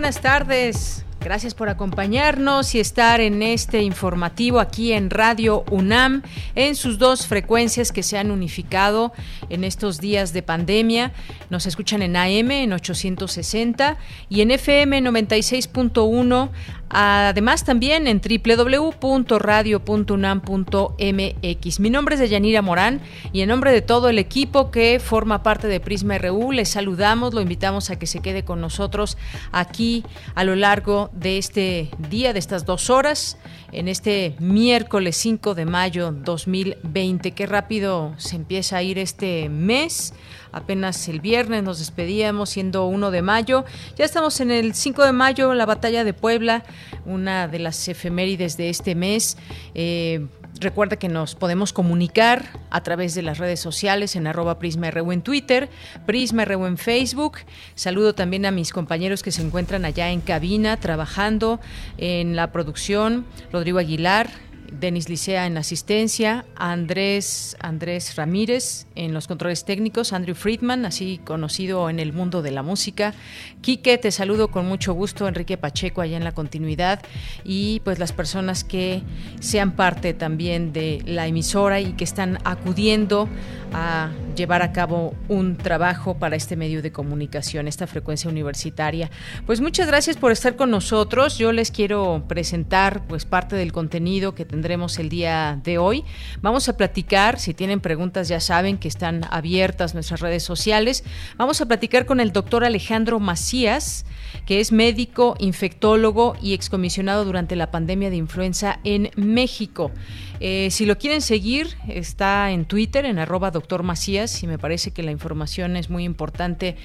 Buenas tardes. Gracias por acompañarnos y estar en este informativo aquí en Radio UNAM, en sus dos frecuencias que se han unificado en estos días de pandemia. Nos escuchan en AM en 860 y en FM 96.1 Además, también en www.radio.unam.mx. Mi nombre es Deyanira Morán y en nombre de todo el equipo que forma parte de Prisma RU, les saludamos, lo invitamos a que se quede con nosotros aquí a lo largo de este día, de estas dos horas, en este miércoles 5 de mayo 2020. Qué rápido se empieza a ir este mes apenas el viernes nos despedíamos siendo 1 de mayo. Ya estamos en el 5 de mayo, la batalla de Puebla, una de las efemérides de este mes. Eh, recuerda que nos podemos comunicar a través de las redes sociales en arroba PrismaRU en Twitter, PrismaRU en Facebook. Saludo también a mis compañeros que se encuentran allá en cabina trabajando en la producción, Rodrigo Aguilar, Denis Licea en asistencia, Andrés, Andrés Ramírez en los controles técnicos, Andrew Friedman, así conocido en el mundo de la música. Quique, te saludo con mucho gusto, Enrique Pacheco allá en la continuidad y pues las personas que sean parte también de la emisora y que están acudiendo a llevar a cabo un trabajo para este medio de comunicación, esta frecuencia universitaria. Pues muchas gracias por estar con nosotros. Yo les quiero presentar pues parte del contenido que tendremos el día de hoy. Vamos a platicar, si tienen preguntas ya saben que están abiertas nuestras redes sociales. Vamos a platicar con el doctor Alejandro Macías, que es médico, infectólogo y excomisionado durante la pandemia de influenza en México. Eh, si lo quieren seguir, está en Twitter, en arroba doctor Macías, y me parece que la información es muy importante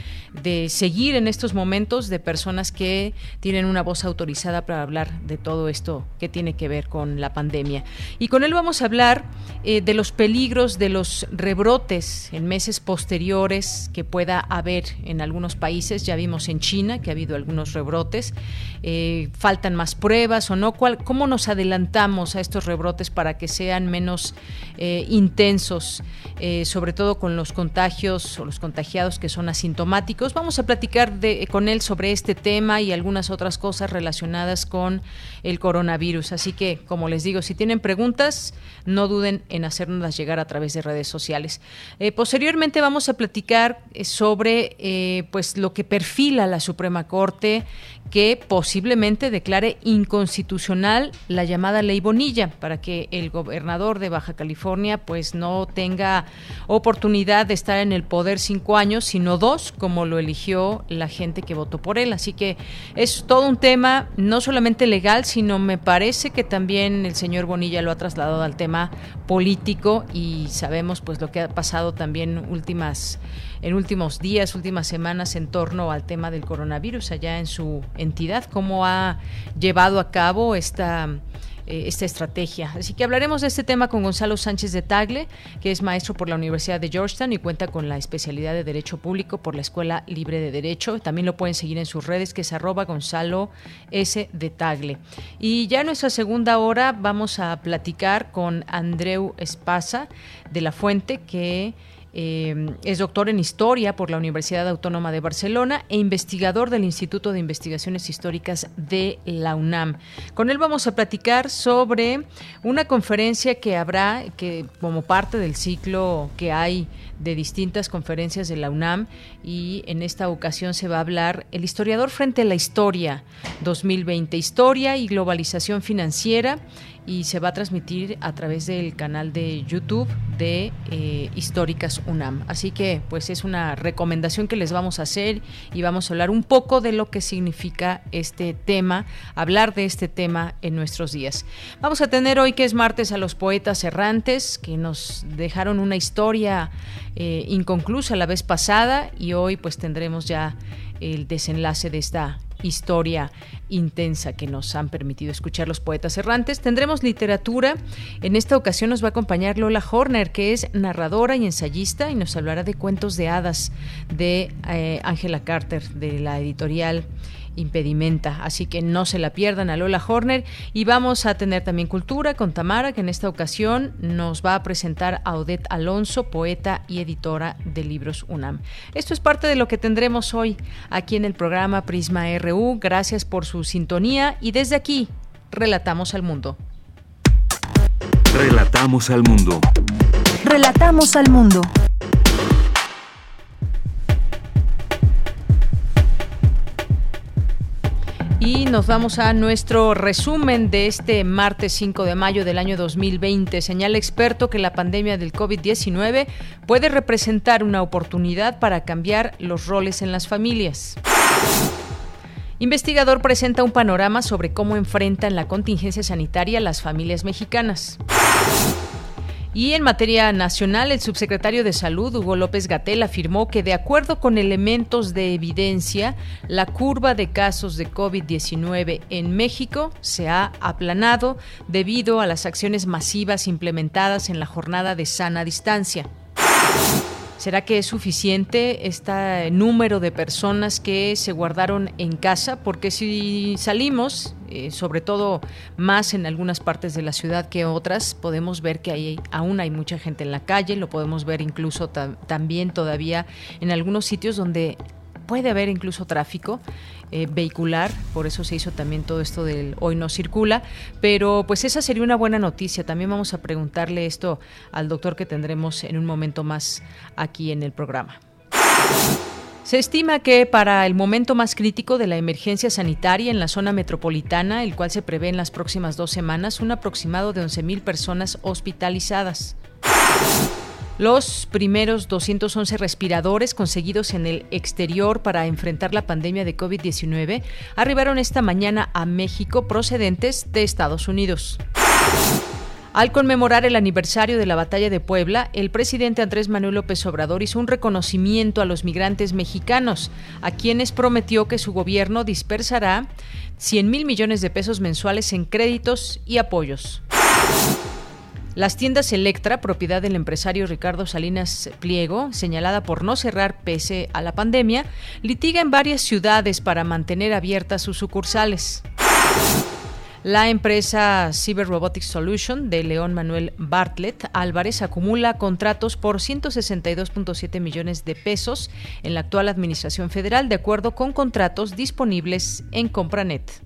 de seguir en estos momentos de personas que tienen una voz autorizada para hablar de todo esto que tiene que ver con la pandemia. Y con él vamos a hablar eh, de los peligros de los rebrotes en meses posteriores que pueda haber en algunos países. Ya vimos en China que ha habido algunos rebrotes. Eh, faltan más pruebas o no. ¿Cuál, ¿Cómo nos adelantamos a estos rebrotes para que sean menos eh, intensos, eh, sobre todo con los contagios o los contagiados que son asintomáticos. Vamos a platicar de, con él sobre este tema y algunas otras cosas relacionadas con el coronavirus. Así que, como les digo, si tienen preguntas, no duden en hacernoslas llegar a través de redes sociales. Eh, posteriormente vamos a platicar sobre pues lo que perfila la Suprema Corte que posiblemente declare inconstitucional la llamada ley Bonilla para que el gobernador de Baja California pues no tenga oportunidad de estar en el poder cinco años, sino dos, como lo eligió la gente que votó por él. Así que es todo un tema no solamente legal, sino me parece que también el señor Bonilla lo ha trasladado al tema político y sabemos pues lo que ha pasado también últimas en últimos días, últimas semanas en torno al tema del coronavirus allá en su entidad, cómo ha llevado a cabo esta eh, esta estrategia. Así que hablaremos de este tema con Gonzalo Sánchez de Tagle, que es maestro por la Universidad de Georgetown y cuenta con la especialidad de Derecho Público por la Escuela Libre de Derecho. También lo pueden seguir en sus redes, que es arroba Gonzalo S. de Tagle. Y ya en nuestra segunda hora vamos a platicar con Andreu Espasa de la Fuente, que eh, es doctor en Historia por la Universidad Autónoma de Barcelona e investigador del Instituto de Investigaciones Históricas de la UNAM. Con él vamos a platicar sobre una conferencia que habrá, que como parte del ciclo que hay de distintas conferencias de la UNAM y en esta ocasión se va a hablar el historiador frente a la historia 2020, historia y globalización financiera y se va a transmitir a través del canal de YouTube de eh, Históricas UNAM. Así que pues es una recomendación que les vamos a hacer y vamos a hablar un poco de lo que significa este tema, hablar de este tema en nuestros días. Vamos a tener hoy que es martes a los poetas errantes que nos dejaron una historia eh, inconclusa la vez pasada y hoy pues tendremos ya el desenlace de esta historia intensa que nos han permitido escuchar los poetas errantes. Tendremos literatura. En esta ocasión nos va a acompañar Lola Horner, que es narradora y ensayista, y nos hablará de cuentos de hadas de eh, Angela Carter, de la editorial impedimenta. Así que no se la pierdan a Lola Horner. Y vamos a tener también cultura con Tamara, que en esta ocasión nos va a presentar a Odette Alonso, poeta y editora de libros UNAM. Esto es parte de lo que tendremos hoy aquí en el programa Prisma RU. Gracias por su sintonía y desde aquí, relatamos al mundo. Relatamos al mundo. Relatamos al mundo. Y nos vamos a nuestro resumen de este martes 5 de mayo del año 2020. Señala experto que la pandemia del COVID-19 puede representar una oportunidad para cambiar los roles en las familias. Investigador presenta un panorama sobre cómo enfrentan la contingencia sanitaria las familias mexicanas. Y en materia nacional, el subsecretario de Salud, Hugo López Gatel, afirmó que de acuerdo con elementos de evidencia, la curva de casos de COVID-19 en México se ha aplanado debido a las acciones masivas implementadas en la jornada de sana distancia. ¿Será que es suficiente este número de personas que se guardaron en casa? Porque si salimos, eh, sobre todo más en algunas partes de la ciudad que otras, podemos ver que hay, aún hay mucha gente en la calle, lo podemos ver incluso también todavía en algunos sitios donde puede haber incluso tráfico eh, vehicular, por eso se hizo también todo esto del hoy no circula, pero pues esa sería una buena noticia. También vamos a preguntarle esto al doctor que tendremos en un momento más aquí en el programa. Se estima que para el momento más crítico de la emergencia sanitaria en la zona metropolitana, el cual se prevé en las próximas dos semanas, un aproximado de 11.000 personas hospitalizadas. Los primeros 211 respiradores conseguidos en el exterior para enfrentar la pandemia de COVID-19 arribaron esta mañana a México procedentes de Estados Unidos. Al conmemorar el aniversario de la batalla de Puebla, el presidente Andrés Manuel López Obrador hizo un reconocimiento a los migrantes mexicanos, a quienes prometió que su gobierno dispersará 100 mil millones de pesos mensuales en créditos y apoyos. Las tiendas Electra, propiedad del empresario Ricardo Salinas Pliego, señalada por no cerrar pese a la pandemia, litiga en varias ciudades para mantener abiertas sus sucursales. La empresa Cyber Robotics Solution de León Manuel Bartlett Álvarez acumula contratos por 162.7 millones de pesos en la actual Administración Federal, de acuerdo con contratos disponibles en Compranet.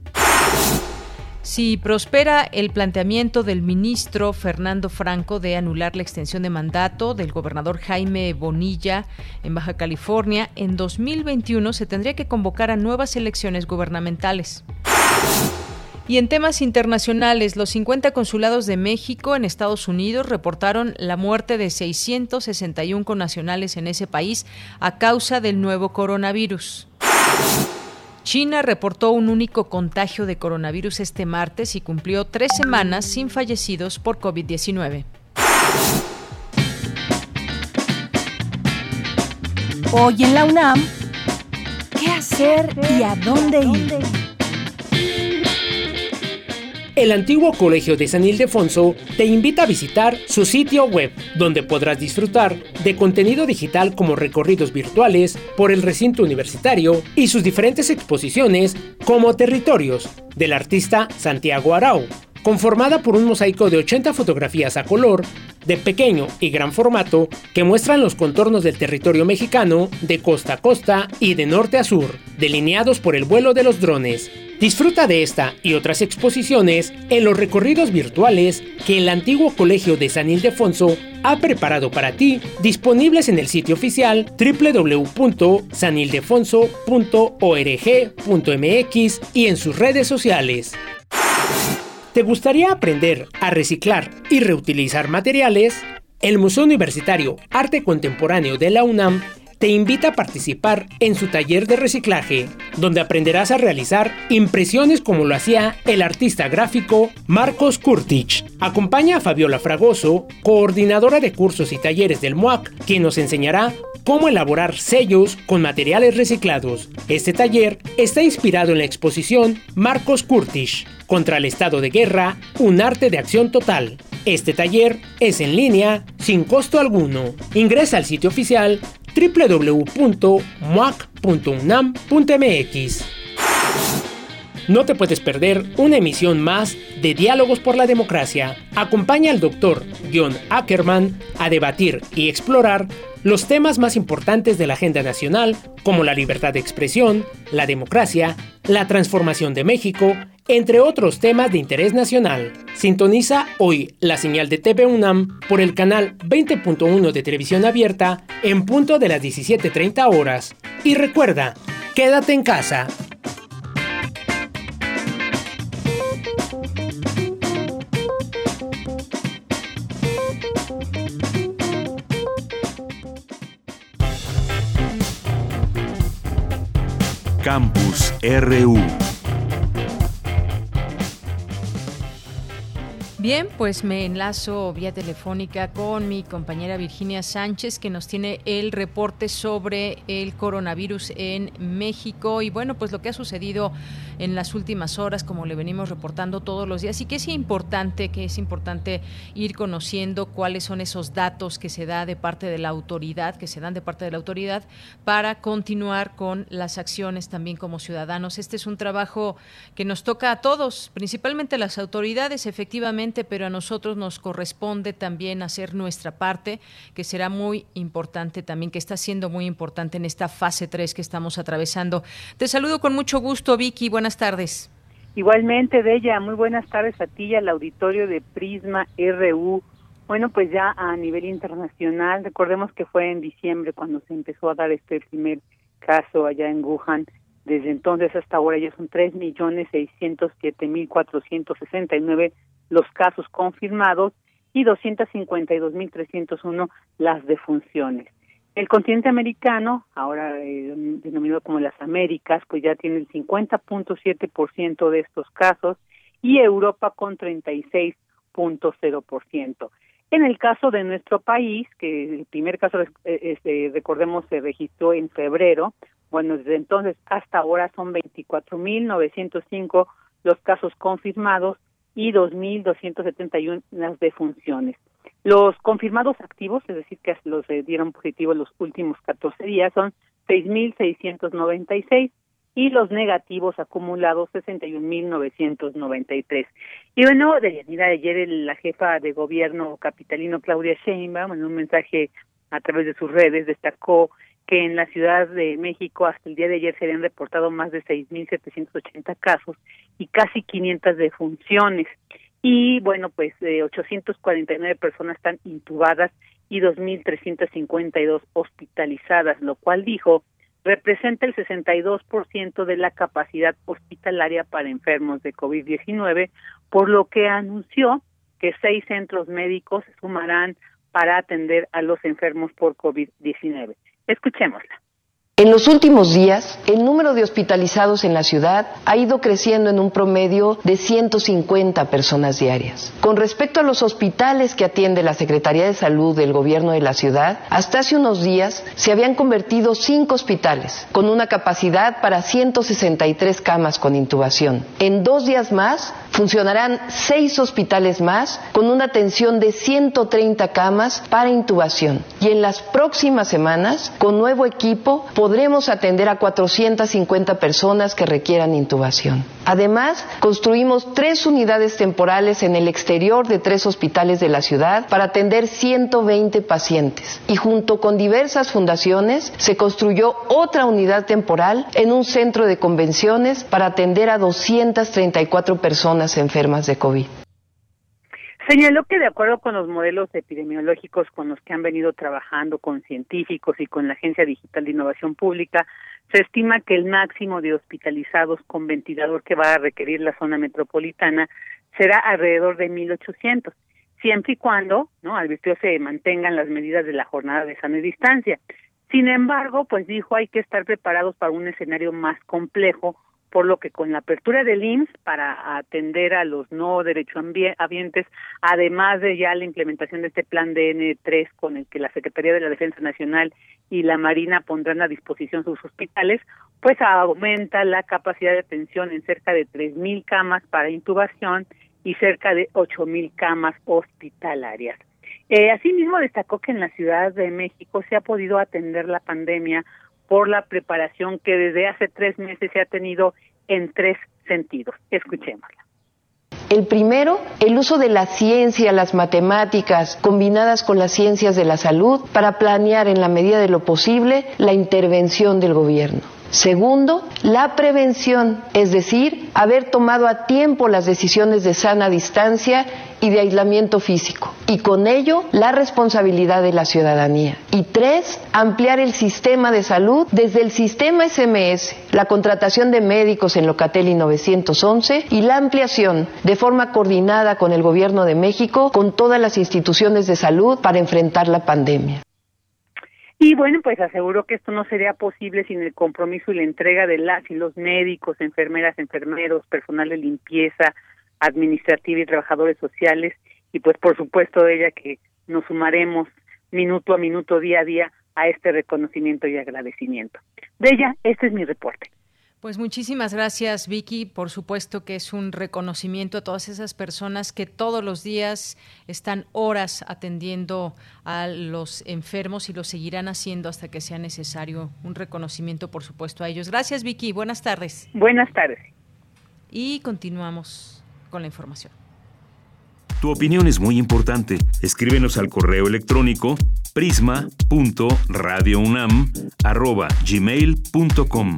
Si prospera el planteamiento del ministro Fernando Franco de anular la extensión de mandato del gobernador Jaime Bonilla en Baja California, en 2021 se tendría que convocar a nuevas elecciones gubernamentales. Y en temas internacionales, los 50 consulados de México en Estados Unidos reportaron la muerte de 661 connacionales en ese país a causa del nuevo coronavirus. China reportó un único contagio de coronavirus este martes y cumplió tres semanas sin fallecidos por COVID-19. Hoy en la UNAM, ¿qué hacer y a dónde ir? El antiguo Colegio de San Ildefonso te invita a visitar su sitio web, donde podrás disfrutar de contenido digital como recorridos virtuales por el recinto universitario y sus diferentes exposiciones como Territorios, del artista Santiago Arau, conformada por un mosaico de 80 fotografías a color, de pequeño y gran formato, que muestran los contornos del territorio mexicano de costa a costa y de norte a sur, delineados por el vuelo de los drones Disfruta de esta y otras exposiciones en los recorridos virtuales que el antiguo Colegio de San Ildefonso ha preparado para ti, disponibles en el sitio oficial www.sanildefonso.org.mx y en sus redes sociales. ¿Te gustaría aprender a reciclar y reutilizar materiales? El Museo Universitario Arte Contemporáneo de la UNAM te invita a participar en su taller de reciclaje, donde aprenderás a realizar impresiones como lo hacía el artista gráfico Marcos Kurtich. Acompaña a Fabiola Fragoso, coordinadora de cursos y talleres del MOAC, quien nos enseñará cómo elaborar sellos con materiales reciclados. Este taller está inspirado en la exposición Marcos Kurtich, contra el estado de guerra, un arte de acción total. Este taller es en línea, sin costo alguno. Ingresa al sitio oficial www.muac.unam.mx. No te puedes perder una emisión más de Diálogos por la Democracia. Acompaña al doctor John Ackerman a debatir y explorar los temas más importantes de la agenda nacional, como la libertad de expresión, la democracia, la transformación de México, entre otros temas de interés nacional. Sintoniza hoy la señal de TV UNAM por el canal 20.1 de televisión abierta en punto de las 17.30 horas. Y recuerda, quédate en casa. Campus RU Bien, pues me enlazo vía telefónica con mi compañera Virginia Sánchez que nos tiene el reporte sobre el coronavirus en México. Y bueno, pues lo que ha sucedido en las últimas horas, como le venimos reportando todos los días y que es importante, que es importante ir conociendo cuáles son esos datos que se da de parte de la autoridad, que se dan de parte de la autoridad para continuar con las acciones también como ciudadanos. Este es un trabajo que nos toca a todos, principalmente a las autoridades, efectivamente pero a nosotros nos corresponde también hacer nuestra parte, que será muy importante también, que está siendo muy importante en esta fase 3 que estamos atravesando. Te saludo con mucho gusto, Vicky. Tardes. Igualmente, Bella, muy buenas tardes a ti al auditorio de Prisma RU. Bueno, pues ya a nivel internacional, recordemos que fue en diciembre cuando se empezó a dar este primer caso allá en Wuhan. Desde entonces hasta ahora ya son 3.607.469 los casos confirmados y 252.301 las defunciones. El continente americano, ahora eh, denominado como las Américas, pues ya tiene el 50.7% de estos casos y Europa con 36.0%. En el caso de nuestro país, que el primer caso, eh, recordemos, se registró en febrero, bueno, desde entonces hasta ahora son 24.905 los casos confirmados y 2.271 las defunciones. Los confirmados activos, es decir, que los dieron positivos los últimos 14 días, son 6.696 y los negativos acumulados 61.993. Y bueno, de ayer la jefa de gobierno capitalino Claudia Sheinbaum en un mensaje a través de sus redes destacó que en la Ciudad de México hasta el día de ayer se habían reportado más de 6.780 casos y casi 500 defunciones. Y bueno, pues eh, 849 personas están intubadas y 2.352 hospitalizadas, lo cual dijo representa el 62% de la capacidad hospitalaria para enfermos de COVID-19, por lo que anunció que seis centros médicos sumarán para atender a los enfermos por COVID-19. Escuchémosla. En los últimos días, el número de hospitalizados en la ciudad ha ido creciendo en un promedio de 150 personas diarias. Con respecto a los hospitales que atiende la Secretaría de Salud del Gobierno de la ciudad, hasta hace unos días se habían convertido cinco hospitales con una capacidad para 163 camas con intubación. En dos días más funcionarán seis hospitales más con una atención de 130 camas para intubación y en las próximas semanas, con nuevo equipo, podremos atender a 450 personas que requieran intubación. Además, construimos tres unidades temporales en el exterior de tres hospitales de la ciudad para atender 120 pacientes. Y junto con diversas fundaciones se construyó otra unidad temporal en un centro de convenciones para atender a 234 personas enfermas de COVID. Señaló que de acuerdo con los modelos epidemiológicos con los que han venido trabajando con científicos y con la Agencia Digital de Innovación Pública, se estima que el máximo de hospitalizados con ventilador que va a requerir la zona metropolitana será alrededor de 1.800, siempre y cuando, ¿no? Advirtió se mantengan las medidas de la jornada de sana distancia. Sin embargo, pues dijo hay que estar preparados para un escenario más complejo por lo que con la apertura del IMSS para atender a los no derechohabientes, además de ya la implementación de este plan DN3 con el que la Secretaría de la Defensa Nacional y la Marina pondrán a disposición sus hospitales, pues aumenta la capacidad de atención en cerca de 3.000 camas para intubación y cerca de 8.000 camas hospitalarias. Eh, asimismo, destacó que en la Ciudad de México se ha podido atender la pandemia por la preparación que desde hace tres meses se ha tenido en tres sentidos. Escuchémosla. El primero, el uso de la ciencia, las matemáticas, combinadas con las ciencias de la salud, para planear en la medida de lo posible la intervención del gobierno. Segundo, la prevención, es decir, haber tomado a tiempo las decisiones de sana distancia y de aislamiento físico, y con ello la responsabilidad de la ciudadanía. Y tres, ampliar el sistema de salud desde el sistema SMS, la contratación de médicos en Locatelli 911 y la ampliación de forma coordinada con el Gobierno de México con todas las instituciones de salud para enfrentar la pandemia. Y bueno, pues aseguro que esto no sería posible sin el compromiso y la entrega de las y los médicos, enfermeras, enfermeros, personal de limpieza, administrativa y trabajadores sociales y pues por supuesto ella que nos sumaremos minuto a minuto, día a día a este reconocimiento y agradecimiento. De ella, este es mi reporte. Pues muchísimas gracias, Vicky. Por supuesto que es un reconocimiento a todas esas personas que todos los días están horas atendiendo a los enfermos y lo seguirán haciendo hasta que sea necesario. Un reconocimiento, por supuesto, a ellos. Gracias, Vicky. Buenas tardes. Buenas tardes. Y continuamos con la información. Tu opinión es muy importante. Escríbenos al correo electrónico prisma.radiounam@gmail.com.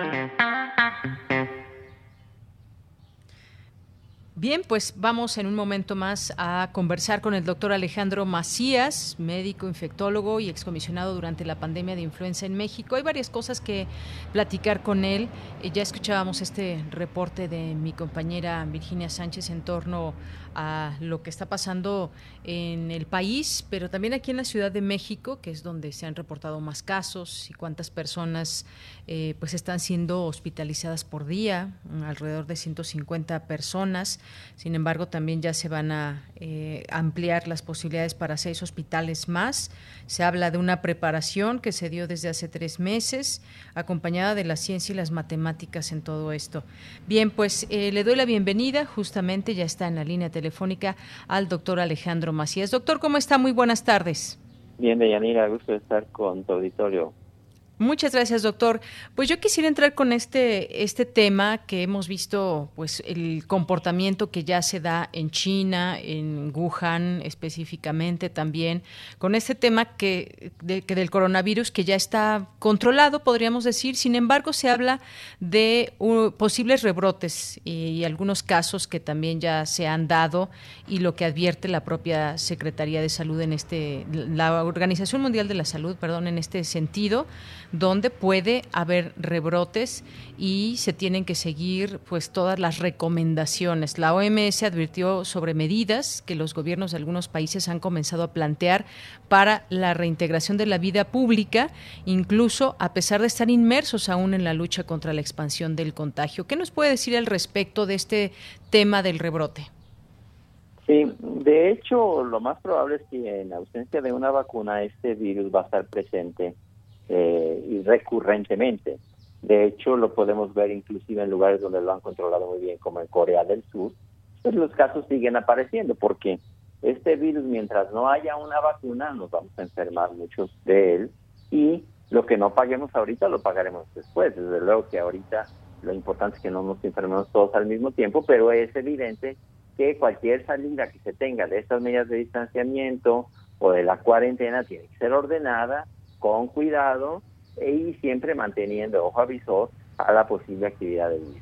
Bien, pues vamos en un momento más a conversar con el doctor Alejandro Macías, médico infectólogo y excomisionado durante la pandemia de influenza en México. Hay varias cosas que platicar con él. Eh, ya escuchábamos este reporte de mi compañera Virginia Sánchez en torno a lo que está pasando en el país, pero también aquí en la Ciudad de México, que es donde se han reportado más casos y cuántas personas eh, pues están siendo hospitalizadas por día, alrededor de 150 personas. Sin embargo, también ya se van a eh, ampliar las posibilidades para seis hospitales más. Se habla de una preparación que se dio desde hace tres meses, acompañada de la ciencia y las matemáticas en todo esto. Bien, pues eh, le doy la bienvenida, justamente ya está en la línea telefónica al doctor Alejandro Macías. Doctor, ¿cómo está? Muy buenas tardes. Bien, Deyanira, gusto de estar con tu auditorio. Muchas gracias, doctor. Pues yo quisiera entrar con este, este tema que hemos visto, pues el comportamiento que ya se da en China, en Wuhan específicamente también, con este tema que, que del coronavirus que ya está controlado, podríamos decir. Sin embargo, se habla de posibles rebrotes y, algunos casos que también ya se han dado y lo que advierte la propia Secretaría de Salud en este, la Organización Mundial de la Salud, perdón, en este sentido donde puede haber rebrotes y se tienen que seguir pues todas las recomendaciones. La OMS advirtió sobre medidas que los gobiernos de algunos países han comenzado a plantear para la reintegración de la vida pública, incluso a pesar de estar inmersos aún en la lucha contra la expansión del contagio. ¿Qué nos puede decir al respecto de este tema del rebrote? Sí, de hecho, lo más probable es que en ausencia de una vacuna este virus va a estar presente eh, y recurrentemente. De hecho, lo podemos ver inclusive en lugares donde lo han controlado muy bien, como en Corea del Sur, pues los casos siguen apareciendo porque este virus, mientras no haya una vacuna, nos vamos a enfermar muchos de él y lo que no paguemos ahorita lo pagaremos después. Desde luego que ahorita lo importante es que no nos enfermemos todos al mismo tiempo, pero es evidente que cualquier salida que se tenga de estas medidas de distanciamiento o de la cuarentena tiene que ser ordenada, con cuidado y siempre manteniendo ojo avisor a la posible actividad del virus.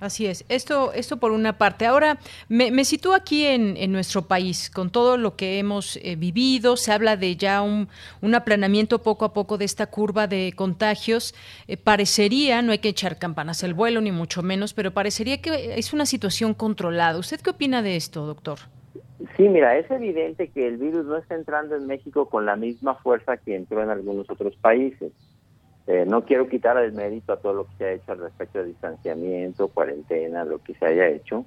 Así es. Esto, esto por una parte. Ahora, me, me sitúo aquí en, en, nuestro país, con todo lo que hemos eh, vivido. Se habla de ya un, un, aplanamiento poco a poco de esta curva de contagios. Eh, parecería, no hay que echar campanas al vuelo, ni mucho menos, pero parecería que es una situación controlada. ¿Usted qué opina de esto, doctor? Sí, mira, es evidente que el virus no está entrando en México con la misma fuerza que entró en algunos otros países. Eh, no quiero quitar el mérito a todo lo que se ha hecho al respecto de distanciamiento, cuarentena, lo que se haya hecho,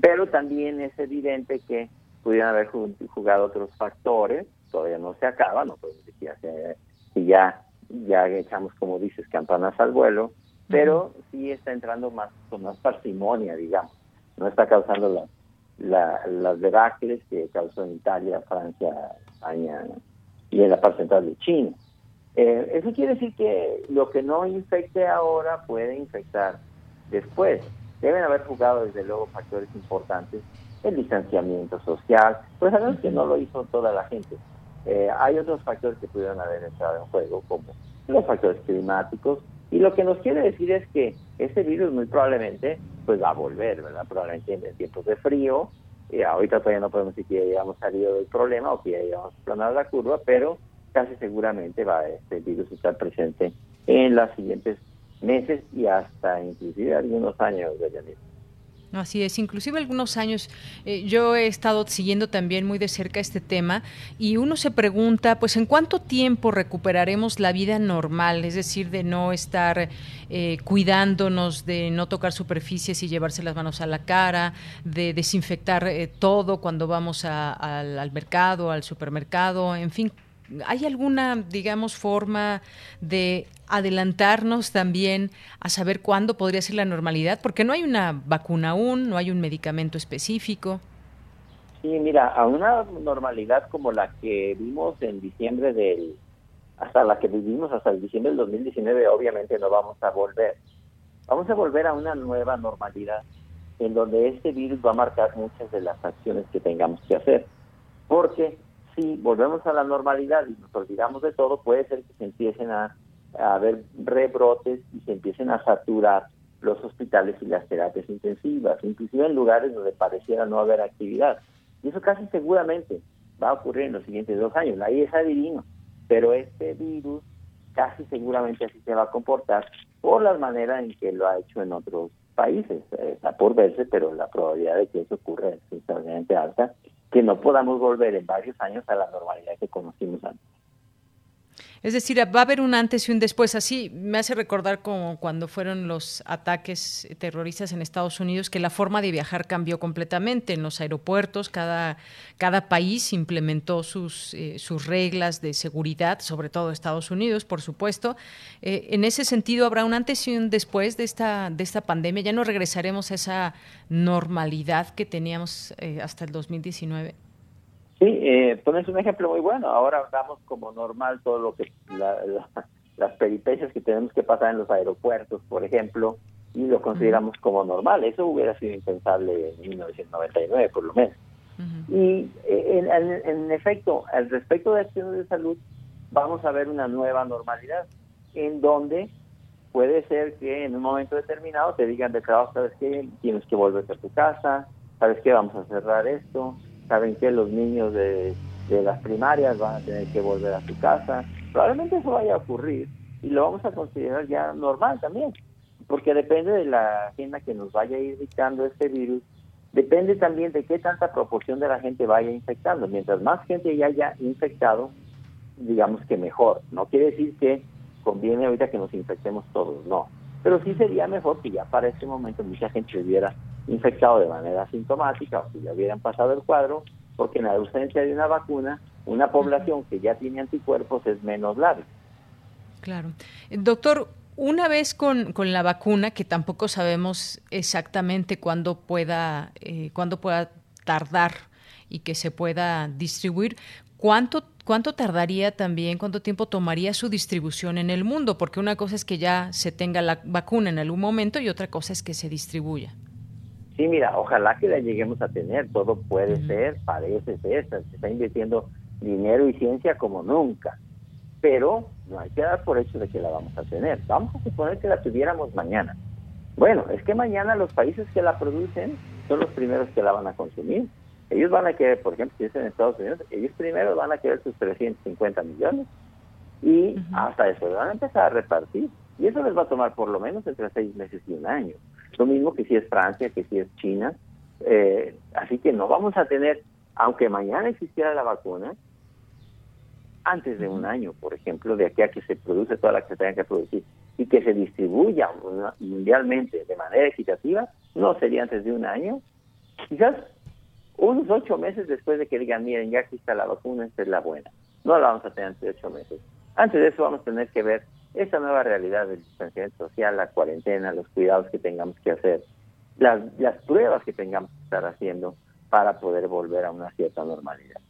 pero también es evidente que pudieran haber jugado otros factores, todavía no se acaba, no podemos decir si ya, ya echamos, como dices, campanas al vuelo, pero sí está entrando más con más parsimonia, digamos, no está causando la, la, las debacles que causó en Italia, Francia, España y en la parte central de China. Eh, eso quiere decir que lo que no infecte ahora puede infectar después. Deben haber jugado desde luego factores importantes, el distanciamiento social, pues sabemos que no lo hizo toda la gente. Eh, hay otros factores que pudieron haber entrado en juego, como los factores climáticos, y lo que nos quiere decir es que ese virus muy probablemente pues va a volver, ¿verdad? Probablemente en tiempos de frío, y ahorita todavía no podemos decir que ya hayamos salido del problema o que ya hayamos planado la curva, pero casi seguramente va este virus a estar presente en los siguientes meses y hasta inclusive algunos años de Yanir. Así es, inclusive algunos años eh, yo he estado siguiendo también muy de cerca este tema y uno se pregunta, pues, ¿en cuánto tiempo recuperaremos la vida normal? Es decir, de no estar eh, cuidándonos, de no tocar superficies y llevarse las manos a la cara, de desinfectar eh, todo cuando vamos al, al mercado, al supermercado, en fin, ¿Hay alguna, digamos, forma de adelantarnos también a saber cuándo podría ser la normalidad? Porque no hay una vacuna aún, no hay un medicamento específico. Sí, mira, a una normalidad como la que vimos en diciembre del, hasta la que vivimos hasta el diciembre del 2019, obviamente no vamos a volver. Vamos a volver a una nueva normalidad en donde este virus va a marcar muchas de las acciones que tengamos que hacer. Porque si volvemos a la normalidad y nos olvidamos de todo, puede ser que se empiecen a, haber rebrotes y se empiecen a saturar los hospitales y las terapias intensivas, inclusive en lugares donde pareciera no haber actividad. Y eso casi seguramente va a ocurrir en los siguientes dos años. Ahí es adivino. Pero este virus casi seguramente así se va a comportar por la manera en que lo ha hecho en otros países. Está por verse, pero la probabilidad de que eso ocurra es extremadamente alta que no podamos volver en varios años a la normalidad que conocimos antes. Es decir, va a haber un antes y un después. Así me hace recordar como cuando fueron los ataques terroristas en Estados Unidos, que la forma de viajar cambió completamente en los aeropuertos. Cada, cada país implementó sus, eh, sus reglas de seguridad, sobre todo Estados Unidos, por supuesto. Eh, en ese sentido, habrá un antes y un después de esta, de esta pandemia. Ya no regresaremos a esa normalidad que teníamos eh, hasta el 2019. Sí, eh, pones un ejemplo muy bueno. Ahora damos como normal todo lo que las peripecias que tenemos que pasar en los aeropuertos, por ejemplo, y lo consideramos como normal. Eso hubiera sido impensable en 1999, por lo menos. Y eh, en, en, efecto, al respecto de acciones de salud, vamos a ver una nueva normalidad, en donde puede ser que en un momento determinado te digan de trabajo, sabes qué, tienes que volver a tu casa, sabes qué, vamos a cerrar esto, saben que los niños de, las primarias van a tener que volver a su casa. Probablemente eso vaya a ocurrir y lo vamos a considerar ya normal también, porque depende de la agenda que nos vaya a ir dictando este virus, depende también de qué tanta proporción de la gente vaya infectando. Mientras más gente ya haya infectado, digamos que mejor. No quiere decir que conviene ahorita que nos infectemos todos, no. Pero sí sería mejor que ya para ese momento mucha gente hubiera infectado de manera sintomática o que ya hubieran pasado el cuadro, porque en la ausencia de una vacuna, una población que ya tiene anticuerpos es menos larga. Claro. Eh, doctor, una vez con, la vacuna, que tampoco sabemos exactamente cuándo pueda, eh, cuándo pueda tardar y que se pueda distribuir, ¿cuánto, ¿cuánto tardaría también, cuánto tiempo tomaría su distribución en el mundo? Porque una cosa es que ya se tenga la vacuna en algún momento y otra cosa es que se distribuya. Sí, mira, ojalá que la lleguemos a tener, todo puede ser, parece ser, se está invirtiendo dinero y ciencia como nunca, pero no hay que dar por hecho de que la vamos a tener. Vamos a suponer que la tuviéramos mañana. Bueno, es que mañana los países que la producen son los primeros que la van a consumir. Ellos van a querer, por ejemplo, si es en Estados Unidos, ellos primero van a querer sus 350 millones y hasta eso van a empezar a repartir. Y eso les va a tomar por lo menos entre seis meses y un año. Lo mismo que si es Francia, que si es China. Eh, así que no vamos a tener, aunque mañana existiera la vacuna, antes de un año, por ejemplo, de aquí a que se produce toda la que se tenga que producir y que se distribuya mundialmente de manera equitativa, no sería antes de un año. Quizás unos ocho meses después de que digan, miren, ya existe la vacuna, esta es la buena. No la vamos a tener antes de ocho meses. Antes de eso vamos a tener que ver esa nueva realidad del distanciamiento social, la cuarentena, los cuidados que tengamos que hacer, las, las pruebas que tengamos que estar haciendo para poder volver a una cierta normalidad.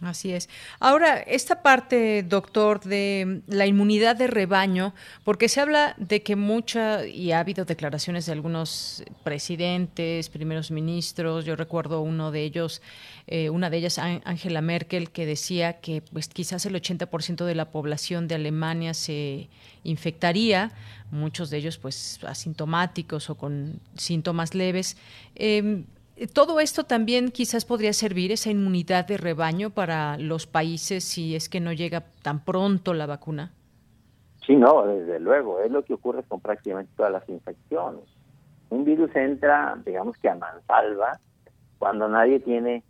Así es. Ahora, esta parte, doctor, de la inmunidad de rebaño, porque se habla de que mucha, y ha habido declaraciones de algunos presidentes, primeros ministros, yo recuerdo uno de ellos, eh, una de ellas, Angela Merkel, que decía que pues quizás el 80% de la población de Alemania se infectaría, muchos de ellos pues asintomáticos o con síntomas leves. Em, todo esto también quizás podría servir, esa inmunidad de rebaño para los países si es que no llega tan pronto la vacuna. Sí, no, desde luego, es lo que ocurre con prácticamente todas las infecciones. Un virus entra, digamos que a mansalva, cuando nadie tiene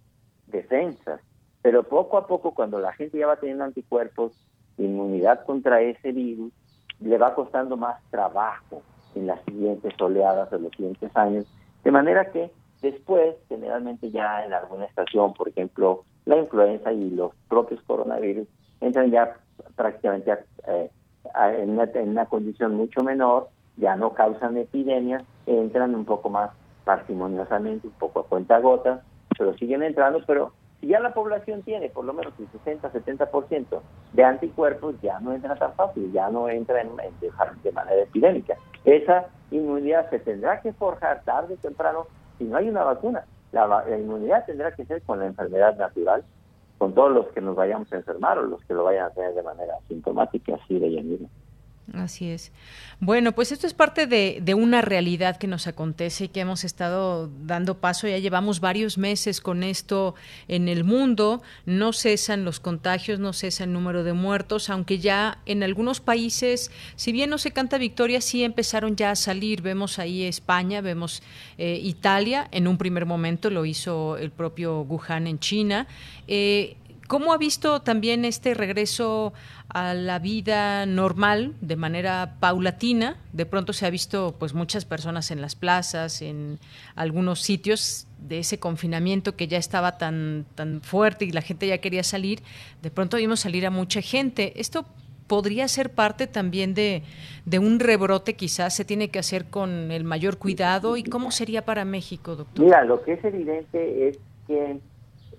defensas, pero poco a poco cuando la gente ya va teniendo anticuerpos, inmunidad contra ese virus, le va costando más trabajo en las siguientes oleadas de los siguientes años, de manera que Después, generalmente ya en alguna estación, por ejemplo, la influenza y los propios coronavirus entran ya prácticamente eh, en, una, condición mucho menor, ya no causan epidemias, entran un poco más parsimoniosamente, un poco a cuenta gotas, pero siguen entrando, pero si ya la población tiene por lo menos el 60-70% de anticuerpos, ya no entra tan fácil, ya no entra en, de manera epidémica. Esa inmunidad se tendrá que forjar tarde o temprano si no hay una vacuna, la, inmunidad tendrá que ser con la enfermedad natural, con todos los que nos vayamos a enfermar o los que lo vayan a tener de manera sintomática, así de ella. Así es. Bueno, pues esto es parte de, de, una realidad que nos acontece y que hemos estado dando paso. Ya llevamos varios meses con esto en el mundo. No cesan los contagios, no cesa el número de muertos, aunque ya en algunos países, si bien no se canta victoria, sí empezaron ya a salir. Vemos ahí España, vemos eh, Italia. En un primer momento lo hizo el propio Wuhan en China. Eh, ¿Cómo ha visto también este regreso a la vida normal de manera paulatina? De pronto se ha visto pues muchas personas en las plazas, en algunos sitios de ese confinamiento que ya estaba tan tan fuerte y la gente ya quería salir, de pronto vimos salir a mucha gente. Esto podría ser parte también de, de un rebrote, quizás se tiene que hacer con el mayor cuidado. ¿Y cómo sería para México, doctor? Mira, lo que es evidente es que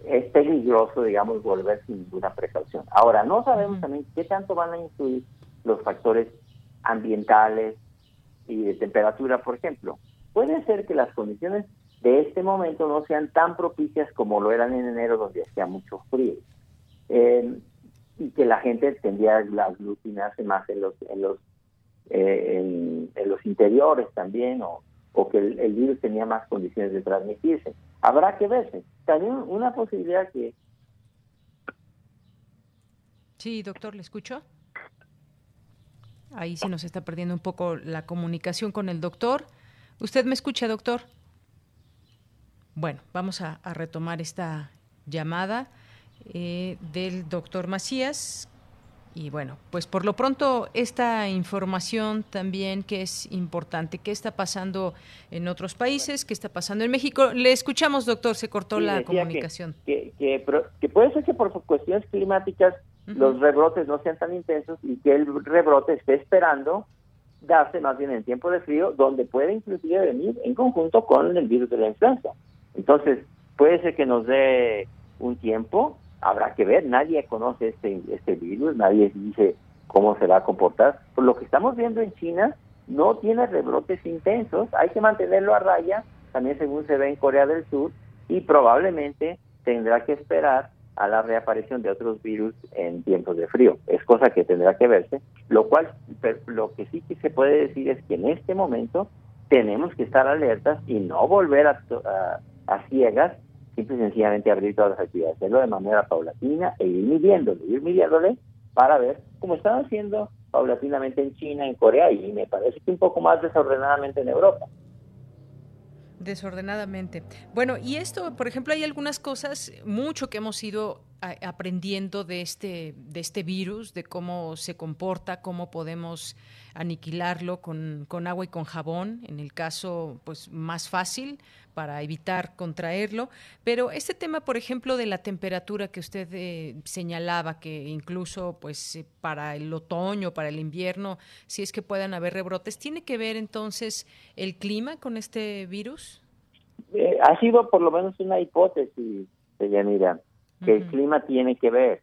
es peligroso, digamos, volver sin ninguna precaución. Ahora, no sabemos también qué tanto van a influir los factores ambientales y de temperatura, por ejemplo. Puede ser que las condiciones de este momento no sean tan propicias como lo eran en enero, donde hacía mucho frío. Eh, y que la gente tendría a aglutinarse más en los, en los, eh, en, los interiores también, o, o que el virus tenía más condiciones de transmitirse. Habrá que verse. También una posibilidad que... Sí, doctor, ¿le escucho? Ahí se nos está perdiendo un poco la comunicación con el doctor. ¿Usted me escucha, doctor? Bueno, vamos a, retomar esta llamada eh, del doctor Macías, y bueno, pues por lo pronto esta información también que es importante, qué está pasando en otros países, qué está pasando en México. Le escuchamos, doctor, se cortó la comunicación. Que, que, puede ser que por cuestiones climáticas los rebrotes no sean tan intensos y que el rebrote esté esperando darse más bien en tiempo de frío, donde puede inclusive venir en conjunto con el virus de la influenza. Entonces, puede ser que nos dé un tiempo, habrá que ver, nadie conoce este, este virus, nadie dice cómo se va a comportar. Por lo que estamos viendo en China, no tiene rebrotes intensos, hay que mantenerlo a raya, también según se ve en Corea del Sur, y probablemente tendrá que esperar a la reaparición de otros virus en tiempos de frío. Es cosa que tendrá que verse, lo cual lo que sí que se puede decir es que en este momento tenemos que estar alertas y no volver a, a, ciegas, simple y sencillamente abrir todas las actividades, hacerlo de manera paulatina e ir midiéndole, ir midiéndole para ver cómo están haciendo paulatinamente en China, en Corea y me parece que un poco más desordenadamente en Europa. Desordenadamente. Bueno, y esto, por ejemplo, hay algunas cosas, mucho que hemos ido aprendiendo de este, de este virus, de cómo se comporta, cómo podemos aniquilarlo con, con, agua y con jabón, en el caso pues más fácil para evitar contraerlo. Pero este tema, por ejemplo, de la temperatura que usted eh, señalaba, que incluso pues eh, para el otoño, para el invierno, si es que puedan haber rebrotes, ¿tiene que ver entonces el clima con este virus? Eh, ha sido por lo menos una hipótesis, Yanira que el clima tiene que ver.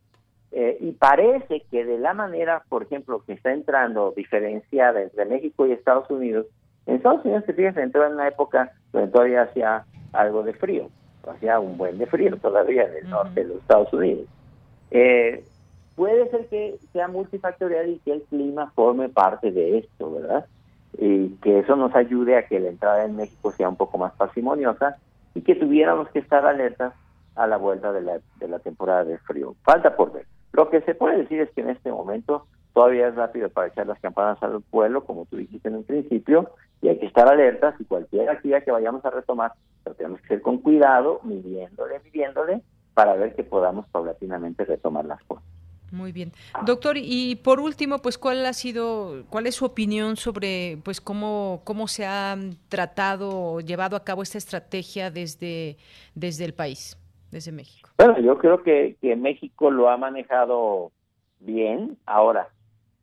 Eh, y parece que de la manera, por ejemplo, que está entrando diferenciada entre México y Estados Unidos, en Estados Unidos, se fíjense, entró en una época donde todavía hacía algo de frío, hacía un buen de frío todavía en el norte de los Estados Unidos. Eh, puede ser que sea multifactorial y que el clima forme parte de esto, ¿verdad? Y que eso nos ayude a que la entrada en México sea un poco más parsimoniosa y que tuviéramos que estar alertas a la vuelta de la, de la temporada de frío. Falta por ver. Lo que se puede decir es que en este momento todavía es rápido para echar las campanas al pueblo, como tú dijiste en un principio, y hay que estar alertas y cualquier actividad que vayamos a retomar, lo tenemos que hacer con cuidado, midiéndole, midiéndole, para ver que podamos paulatinamente retomar las cosas. Muy bien. Doctor, y por último, pues cuál ha sido, cuál es su opinión sobre pues cómo, cómo se ha tratado o llevado a cabo esta estrategia desde, desde el país? Desde México? Bueno, yo creo que, que México lo ha manejado bien. Ahora,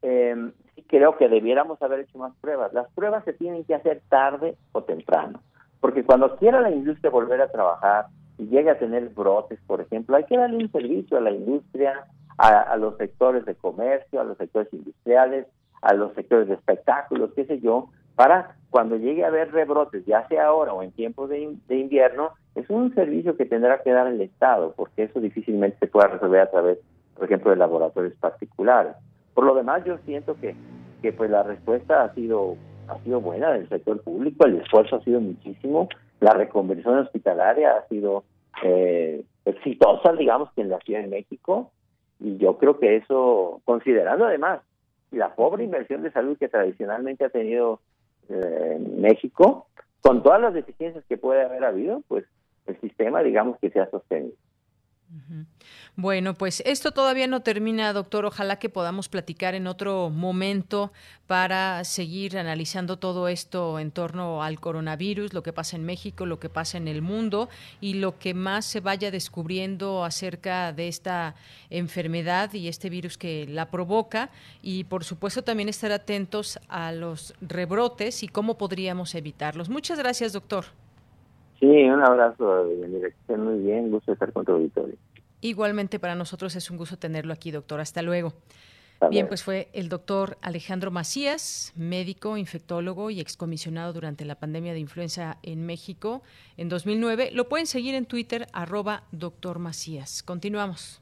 eh, creo que debiéramos haber hecho más pruebas. Las pruebas se tienen que hacer tarde o temprano, porque cuando quiera la industria volver a trabajar y llegue a tener brotes, por ejemplo, hay que darle un servicio a la industria, a los sectores de comercio, a los sectores industriales, a los sectores de espectáculos, qué sé yo, para cuando llegue a haber rebrotes, ya sea ahora o en tiempos de, invierno, es un servicio que tendrá que dar el Estado, porque eso difícilmente se pueda resolver a través, por ejemplo, de laboratorios particulares. Por lo demás, yo siento que, que pues la respuesta ha sido ha sido buena del sector público, el esfuerzo ha sido muchísimo, la reconversión hospitalaria ha sido eh, exitosa, digamos, que en la Ciudad de México, y yo creo que eso, considerando además la pobre inversión de salud que tradicionalmente ha tenido eh, México, con todas las deficiencias que puede haber habido, pues el sistema, digamos, que se ha sostenido. Bueno, pues esto todavía no termina, doctor. Ojalá que podamos platicar en otro momento para seguir analizando todo esto en torno al coronavirus, lo que pasa en México, lo que pasa en el mundo y lo que más se vaya descubriendo acerca de esta enfermedad y este virus que la provoca. Y por supuesto también estar atentos a los rebrotes y cómo podríamos evitarlos. Muchas gracias, doctor. Sí, un abrazo, Que muy bien, gusto estar con tu auditorio. Igualmente para nosotros es un gusto tenerlo aquí, doctor. Hasta luego. Bien, pues fue el doctor Alejandro Macías, médico, infectólogo y excomisionado durante la pandemia de influenza en México en 2009. Lo pueden seguir en Twitter, arroba doctor Macías. Continuamos.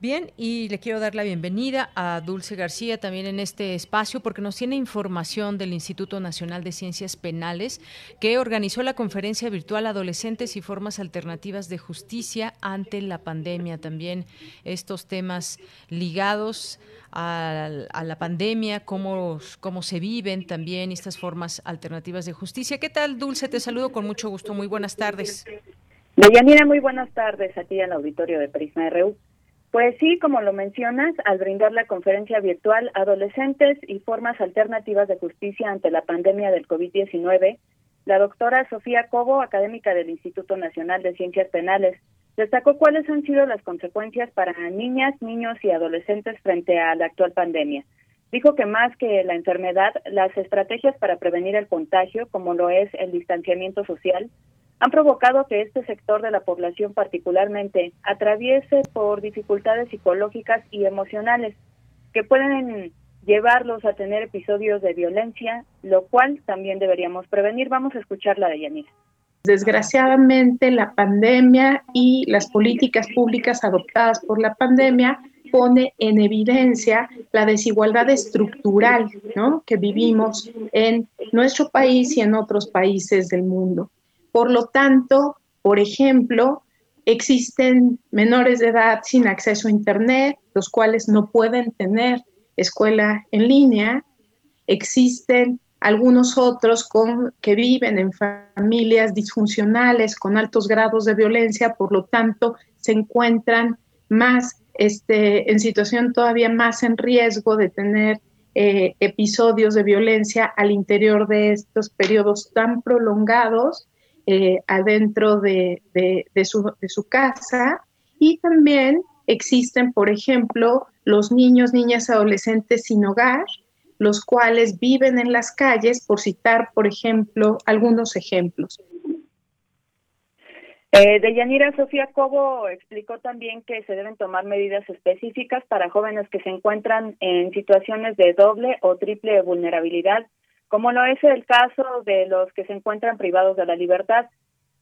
Bien, y le quiero dar la bienvenida a Dulce García también en este espacio porque nos tiene información del Instituto Nacional de Ciencias Penales que organizó la conferencia virtual Adolescentes y Formas Alternativas de Justicia ante la pandemia. También estos temas ligados a, la pandemia, cómo, cómo se viven también estas formas alternativas de justicia. ¿Qué tal, Dulce? Te saludo con mucho gusto. Muy buenas tardes. Deyanira, muy buenas tardes aquí al auditorio de Prisma RU. Pues sí, como lo mencionas, al brindar la conferencia virtual Adolescentes y formas alternativas de justicia ante la pandemia del COVID-19, la doctora Sofía Cobo, académica del Instituto Nacional de Ciencias Penales, destacó cuáles han sido las consecuencias para niñas, niños y adolescentes frente a la actual pandemia. Dijo que más que la enfermedad, las estrategias para prevenir el contagio, como lo es el distanciamiento social, han provocado que este sector de la población particularmente atraviese por dificultades psicológicas y emocionales que pueden llevarlos a tener episodios de violencia, lo cual también deberíamos prevenir. Vamos a escuchar la de Yanira. Desgraciadamente, la pandemia y las políticas públicas adoptadas por la pandemia pone en evidencia la desigualdad estructural ¿no? que vivimos en nuestro país y en otros países del mundo. Por lo tanto, por ejemplo, existen menores de edad sin acceso a Internet, los cuales no pueden tener escuela en línea. Existen algunos otros con, que viven en familias disfuncionales con altos grados de violencia, por lo tanto, se encuentran más este, en situación todavía más en riesgo de tener eh, episodios de violencia al interior de estos periodos tan prolongados eh, adentro de, su, casa. Y también existen, por ejemplo, los niños, niñas, adolescentes sin hogar, los cuales viven en las calles, por citar, por ejemplo, algunos ejemplos. Eh, Deyanira Sofía Cobo explicó también que se deben tomar medidas específicas para jóvenes que se encuentran en situaciones de doble o triple vulnerabilidad, como lo es el caso de los que se encuentran privados de la libertad.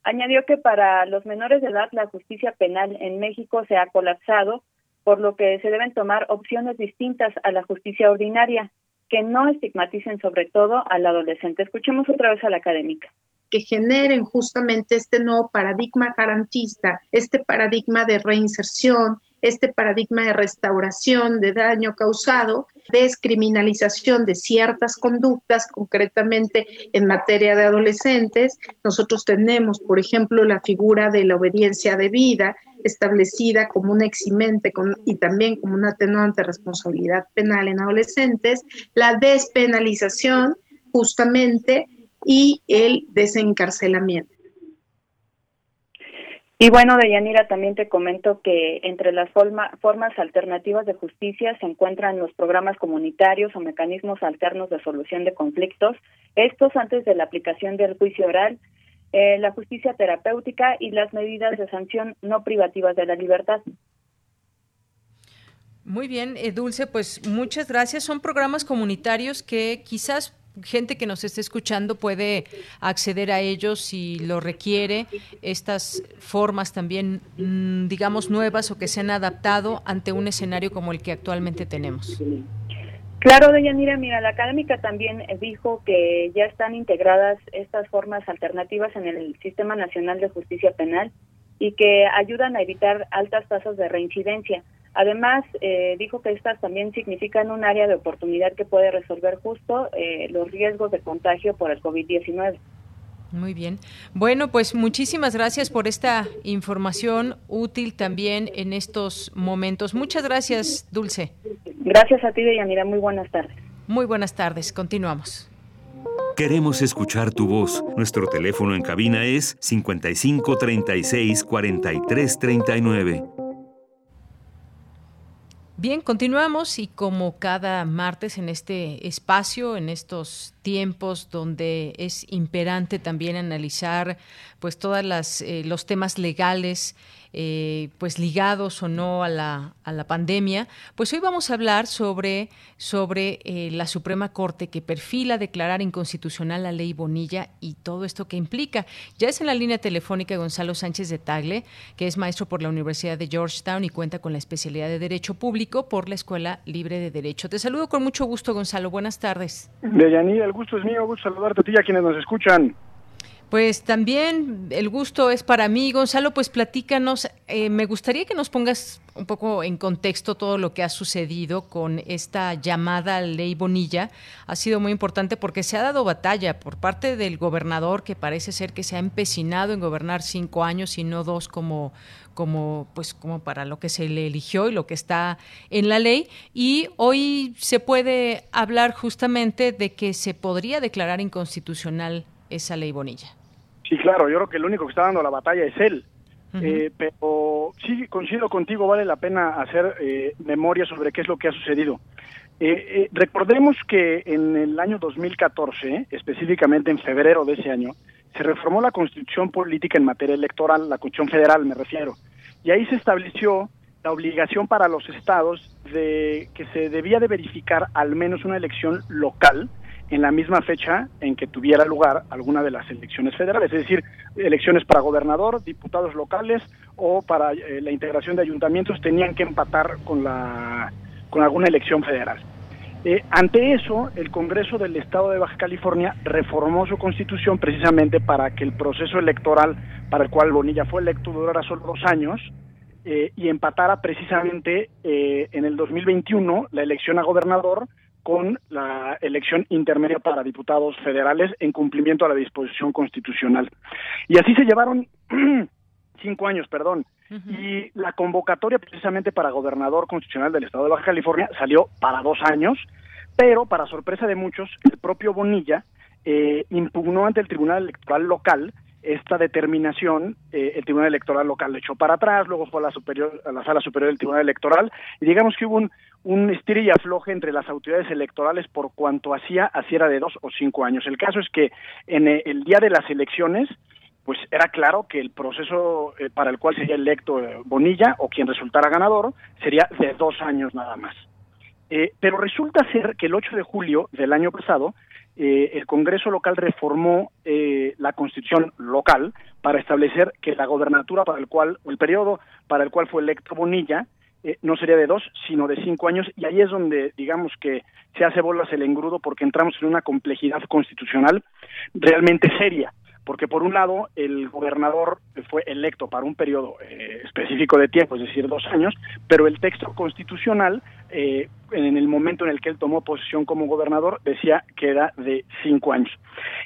Añadió que para los menores de edad la justicia penal en México se ha colapsado, por lo que se deben tomar opciones distintas a la justicia ordinaria, que no estigmaticen sobre todo al adolescente. Escuchemos otra vez a la académica que generen justamente este nuevo paradigma garantista, este paradigma de reinserción, este paradigma de restauración de daño causado, descriminalización de ciertas conductas, concretamente en materia de adolescentes. Nosotros tenemos, por ejemplo, la figura de la obediencia debida, establecida como un eximente y también como una atenuante responsabilidad penal en adolescentes, la despenalización justamente y el desencarcelamiento. Y bueno, Deyanira, también te comento que entre las formas alternativas de justicia se encuentran los programas comunitarios o mecanismos alternos de solución de conflictos, estos antes de la aplicación del juicio oral, eh, la justicia terapéutica y las medidas de sanción no privativas de la libertad. Muy bien, eh, Dulce, pues muchas gracias. Son programas comunitarios que quizás gente que nos esté escuchando puede acceder a ellos si lo requiere, estas formas también, mm, digamos, nuevas o que se han adaptado ante un escenario como el que actualmente tenemos. Claro, Deyanira, mira, la académica también dijo que ya están integradas estas formas alternativas en el Sistema Nacional de Justicia Penal y que ayudan a evitar altas tasas de reincidencia. Además, eh, dijo que estas también significan un área de oportunidad que puede resolver justo eh, los riesgos de contagio por el COVID-19. Muy bien. Bueno, pues muchísimas gracias por esta información útil también en estos momentos. Muchas gracias, Dulce. Gracias a ti, Deyanira. Muy buenas tardes. Muy buenas tardes. Continuamos. Queremos escuchar tu voz. Nuestro teléfono en cabina es 55 36 43 39. Bien, continuamos y como cada martes en este espacio, en estos tiempos donde es imperante también analizar pues todas las eh, los temas legales eh, pues ligados o no a la, a la pandemia, pues hoy vamos a hablar sobre, sobre eh, la Suprema Corte que perfila declarar inconstitucional la ley Bonilla y todo esto que implica. Ya es en la línea telefónica Gonzalo Sánchez de Tagle, que es maestro por la Universidad de Georgetown y cuenta con la especialidad de Derecho Público por la Escuela Libre de Derecho. Te saludo con mucho gusto, Gonzalo. Buenas tardes. El gusto es mío. Saludarte a ti y a quienes nos escuchan. Pues también el gusto es para mí. Gonzalo, pues platícanos. Eh, me gustaría que nos pongas un poco en contexto todo lo que ha sucedido con esta llamada ley Bonilla. Ha sido muy importante porque se ha dado batalla por parte del gobernador, que parece ser que se ha empecinado en gobernar cinco años y no dos como, como, pues, como para lo que se le eligió y lo que está en la ley. Y hoy se puede hablar justamente de que se podría declarar inconstitucional esa ley Bonilla. Sí, claro, yo creo que el único que está dando la batalla es él. Eh, pero sí, coincido contigo, vale la pena hacer eh, memoria sobre qué es lo que ha sucedido. Eh, recordemos que en el año 2014, específicamente en febrero de ese año, se reformó la constitución política en materia electoral, la constitución federal me refiero, y ahí se estableció la obligación para los estados de que se debía de verificar al menos una elección local en la misma fecha en que tuviera lugar alguna de las elecciones federales, es decir, elecciones para gobernador, diputados locales o para eh, la integración de ayuntamientos tenían que empatar con la con alguna elección federal. Eh, ante eso, el Congreso del Estado de Baja California reformó su constitución precisamente para que el proceso electoral para el cual Bonilla fue electo durara solo dos años eh, y empatara precisamente en el 2021 la elección a gobernador con la elección intermedia para diputados federales en cumplimiento a la disposición constitucional. Y así se llevaron cinco años, perdón. Y la convocatoria precisamente para gobernador constitucional del estado de Baja California salió para dos años, pero para sorpresa de muchos, el propio Bonilla eh, impugnó ante el Tribunal Electoral local esta determinación, eh, el Tribunal Electoral local le echó para atrás, luego fue a la, superior, a la sala superior del Tribunal Electoral, y digamos que hubo un, un estir y afloje entre las autoridades electorales por cuanto hacía, era de dos o cinco años. El caso es que en eh, el día de las elecciones, pues era claro que el proceso eh, para el cual sería electo Bonilla o quien resultara ganador sería de dos años nada más. pero resulta ser que el 8 de julio del año pasado eh, el Congreso local reformó eh, la constitución local para establecer que la gobernatura para el cual, o el periodo para el cual fue electo Bonilla, eh, no sería de dos, sino de cinco años, y ahí es donde, digamos que se hace bolas el engrudo porque entramos en una complejidad constitucional realmente seria. Porque por un lado el gobernador fue electo para un periodo eh, específico de tiempo, es decir, dos años, pero el texto constitucional, eh, en el momento en el que él tomó posesión como gobernador, decía que era de cinco años.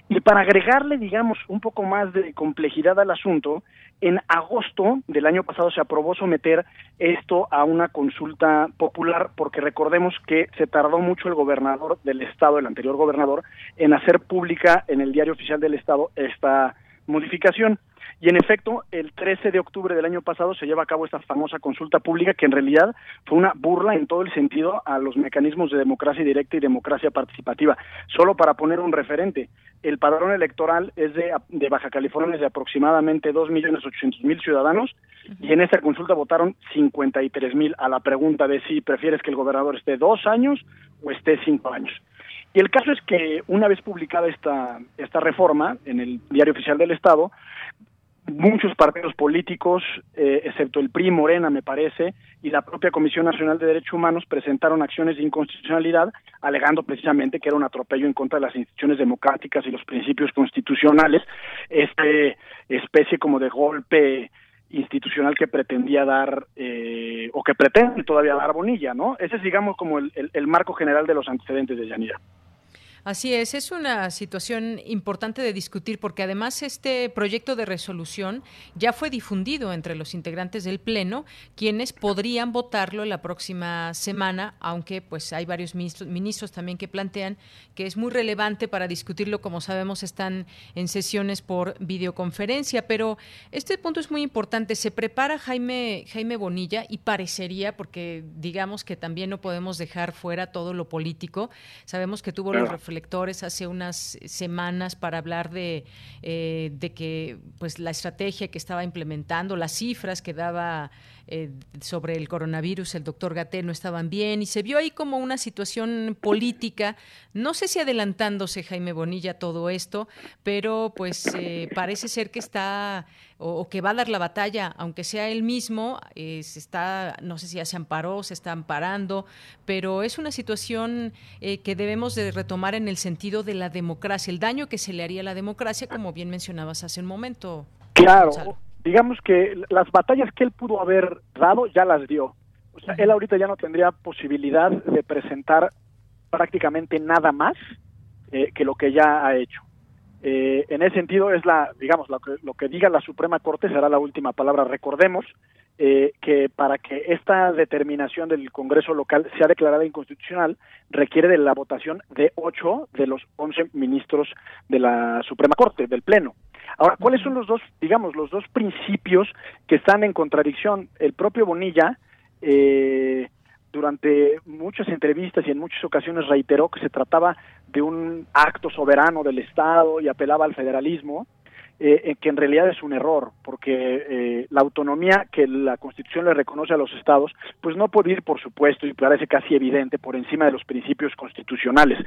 Y para agregarle, digamos, un poco más de complejidad al asunto, en agosto del año pasado se aprobó someter esto a una consulta popular, porque recordemos que se tardó mucho el gobernador del estado, el anterior gobernador, en hacer pública en el diario oficial del estado esta modificación. Y en efecto, el 13 de octubre del año pasado se lleva a cabo esta famosa consulta pública que en realidad fue una burla en todo el sentido a los mecanismos de democracia directa y democracia participativa. Solo para poner un referente, el padrón electoral es de, de Baja California es de aproximadamente 2.800.000 ciudadanos y en esta consulta votaron 53.000 a la pregunta de si prefieres que el gobernador esté dos años o esté cinco años. Y el caso es que una vez publicada esta, esta reforma en el Diario Oficial del Estado, muchos partidos políticos, eh, excepto el PRI, Morena, me parece, y la propia Comisión Nacional de Derechos Humanos presentaron acciones de inconstitucionalidad, alegando precisamente que era un atropello en contra de las instituciones democráticas y los principios constitucionales, este especie como de golpe institucional que pretendía dar eh, o que pretende todavía dar Bonilla, ¿no? Ese es, digamos, como el, el marco general de los antecedentes de Yanira. Así es, es una situación importante de discutir porque además este proyecto de resolución ya fue difundido entre los integrantes del Pleno, quienes podrían votarlo la próxima semana, aunque pues hay varios ministros, ministros también que plantean que es muy relevante para discutirlo, como sabemos están en sesiones por videoconferencia, pero este punto es muy importante. Se prepara Jaime, Jaime Bonilla y parecería, porque digamos que también no podemos dejar fuera todo lo político, sabemos que tuvo lectores hace unas semanas para hablar de, eh, de que pues la estrategia que estaba implementando, las cifras que daba eh, sobre el coronavirus, el doctor Gatel, no estaban bien y se vio ahí como una situación política, no sé si adelantándose Jaime Bonilla todo esto, pero pues eh, parece ser que está o, que va a dar la batalla, aunque sea él mismo, eh, se está, no sé si ya se amparó, se está amparando, pero es una situación que debemos de retomar en el sentido de la democracia, el daño que se le haría a la democracia, como bien mencionabas hace un momento. Claro, digamos que las batallas que él pudo haber dado ya las dio. O sea, él ahorita ya no tendría posibilidad de presentar prácticamente nada más eh, que lo que ya ha hecho. Eh, en ese sentido es la, digamos, lo que, lo que diga la Suprema Corte será la última palabra. Recordemos eh, que para que esta determinación del Congreso local sea declarada inconstitucional requiere de la votación de ocho de los once ministros de la Suprema Corte, del Pleno. Ahora, ¿cuáles son los dos, digamos, los dos principios que están en contradicción? El propio Bonilla, eh, durante muchas entrevistas y en muchas ocasiones reiteró que se trataba de un acto soberano del Estado y apelaba al federalismo, eh, que en realidad es un error, porque eh, la autonomía que la Constitución le reconoce a los estados, pues no puede ir, por supuesto, y parece casi evidente, por encima de los principios constitucionales.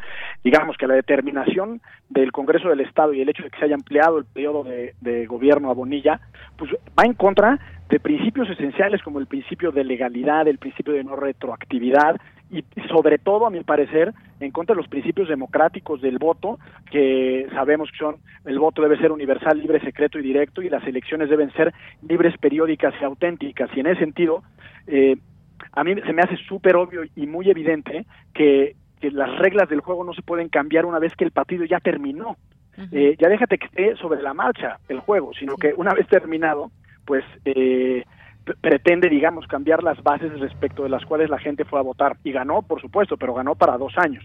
Digamos que la determinación del Congreso del Estado y el hecho de que se haya ampliado el periodo de gobierno a Bonilla, pues va en contra de principios esenciales como el principio de legalidad, el principio de no retroactividad, y sobre todo, a mi parecer, en contra de los principios democráticos del voto, que sabemos que son el voto debe ser universal, libre, secreto y directo, y las elecciones deben ser libres, periódicas y auténticas. Y en ese sentido, eh, a mí se me hace súper obvio y muy evidente que, las reglas del juego no se pueden cambiar una vez que el partido ya terminó. eh, ya déjate que esté sobre la marcha el juego, sino que una vez terminado, pues eh, pretende, digamos, cambiar las bases respecto de las cuales la gente fue a votar. Y ganó, por supuesto, pero ganó para dos años.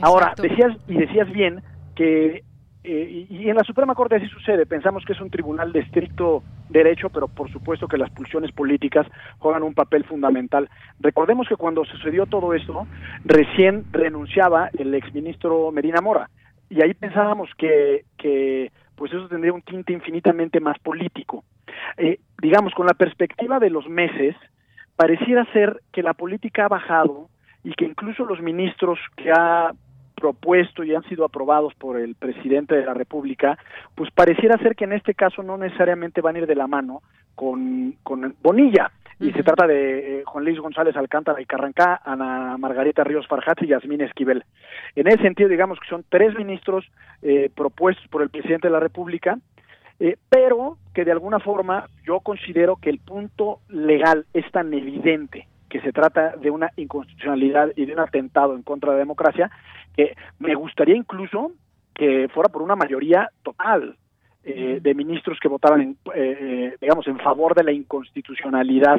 Ahora, decías, y decías bien que, eh, y en la Suprema Corte así sucede, pensamos que es un tribunal de estricto derecho, pero por supuesto que las pulsiones políticas juegan un papel fundamental. Recordemos que cuando sucedió todo esto, recién renunciaba el exministro Medina Mora, y ahí pensábamos que, que pues eso tendría un tinte infinitamente más político. Eh, digamos, con la perspectiva de los meses, pareciera ser que la política ha bajado y que incluso los ministros que ha propuesto y han sido aprobados por el presidente de la República, pues pareciera ser que en este caso no necesariamente van a ir de la mano con, con Bonilla. Y se trata de eh, Juan Luis González Alcántara y Carrancá, Ana Margarita Ríos Farjat y Yasmín Esquivel. En ese sentido, digamos que son tres ministros eh, propuestos por el presidente de la República, eh, pero que de alguna forma yo considero que el punto legal es tan evidente que se trata de una inconstitucionalidad y de un atentado en contra de la democracia, que me gustaría incluso que fuera por una mayoría total eh, de ministros que votaran, en, eh, digamos, en favor de la inconstitucionalidad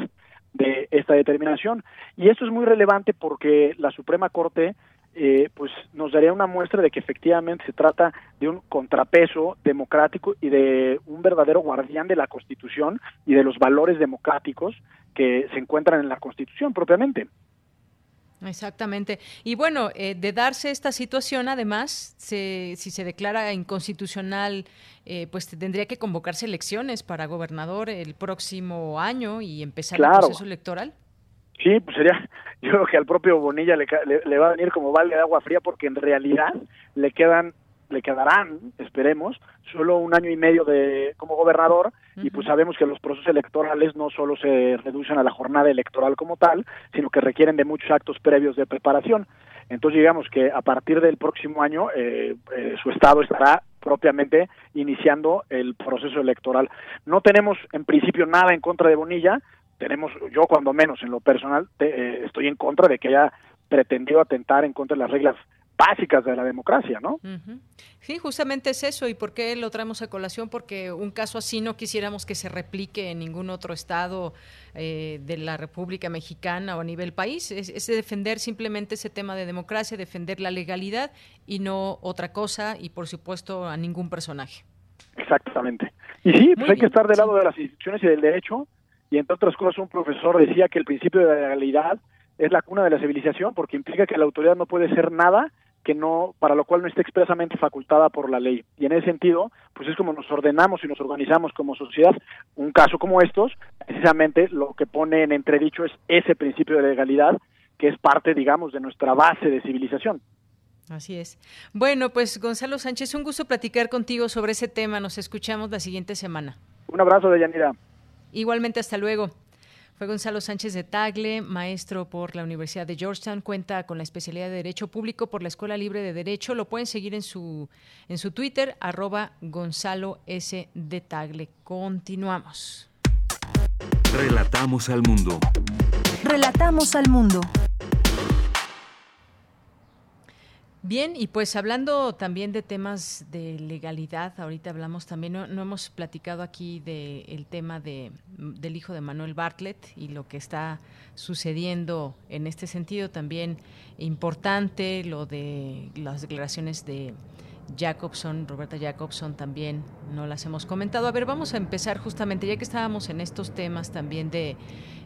de esta determinación. Y esto es muy relevante porque la Suprema Corte eh, pues nos daría una muestra de que efectivamente se trata de un contrapeso democrático y de un verdadero guardián de la Constitución y de los valores democráticos que se encuentran en la Constitución propiamente. Exactamente. Y bueno, eh, de darse esta situación, además, si se declara inconstitucional, eh, pues tendría que convocarse elecciones para gobernador el próximo año y empezar el proceso electoral. Sí, pues sería, yo creo que al propio Bonilla le, le, va a venir como vale de agua fría porque en realidad le quedan, le quedarán, esperemos, solo un año y medio de como gobernador y pues sabemos que los procesos electorales no solo se reducen a la jornada electoral como tal, sino que requieren de muchos actos previos de preparación. Entonces digamos que a partir del próximo año eh, eh, su estado estará propiamente iniciando el proceso electoral. No tenemos en principio nada en contra de Bonilla, tenemos, yo cuando menos en lo personal, eh, estoy en contra de que haya pretendido atentar en contra de las reglas básicas de la democracia, ¿no? Sí, justamente es eso. ¿Y por qué lo traemos a colación? Porque un caso así no quisiéramos que se replique en ningún otro estado eh, de la República Mexicana o a nivel país. Es, es, defender simplemente ese tema de democracia, defender la legalidad y no otra cosa y, por supuesto, a ningún personaje. Exactamente. Y sí, pues hay que estar del lado de las instituciones y del derecho y entre otras cosas un profesor decía que el principio de la legalidad es la cuna de la civilización porque implica que la autoridad no puede ser nada que no para lo cual no esté expresamente facultada por la ley y en ese sentido pues es como nos ordenamos y nos organizamos como sociedad un caso como estos precisamente lo que pone en entredicho es ese principio de legalidad que es parte digamos de nuestra base de civilización Así es. Bueno, pues Gonzalo Sánchez, un gusto platicar contigo sobre ese tema. Nos escuchamos la siguiente semana. Un abrazo, de Yanira. Igualmente, hasta luego. Fue Gonzalo Sánchez de Tagle, maestro por la Universidad de Georgetown, cuenta con la especialidad de Derecho Público por la Escuela Libre de Derecho. Lo pueden seguir en su, en su Twitter, arroba Gonzalo S. de Tagle. Continuamos. Relatamos al mundo. Relatamos al mundo. Bien, y pues hablando también de temas de legalidad, ahorita hablamos también, no, hemos platicado aquí del tema de, del hijo de Manuel Bartlett y lo que está sucediendo en este sentido, también importante lo de las declaraciones de Jacobson, Roberta Jacobson también no las hemos comentado. A ver, vamos a empezar justamente, ya que estábamos en estos temas también de...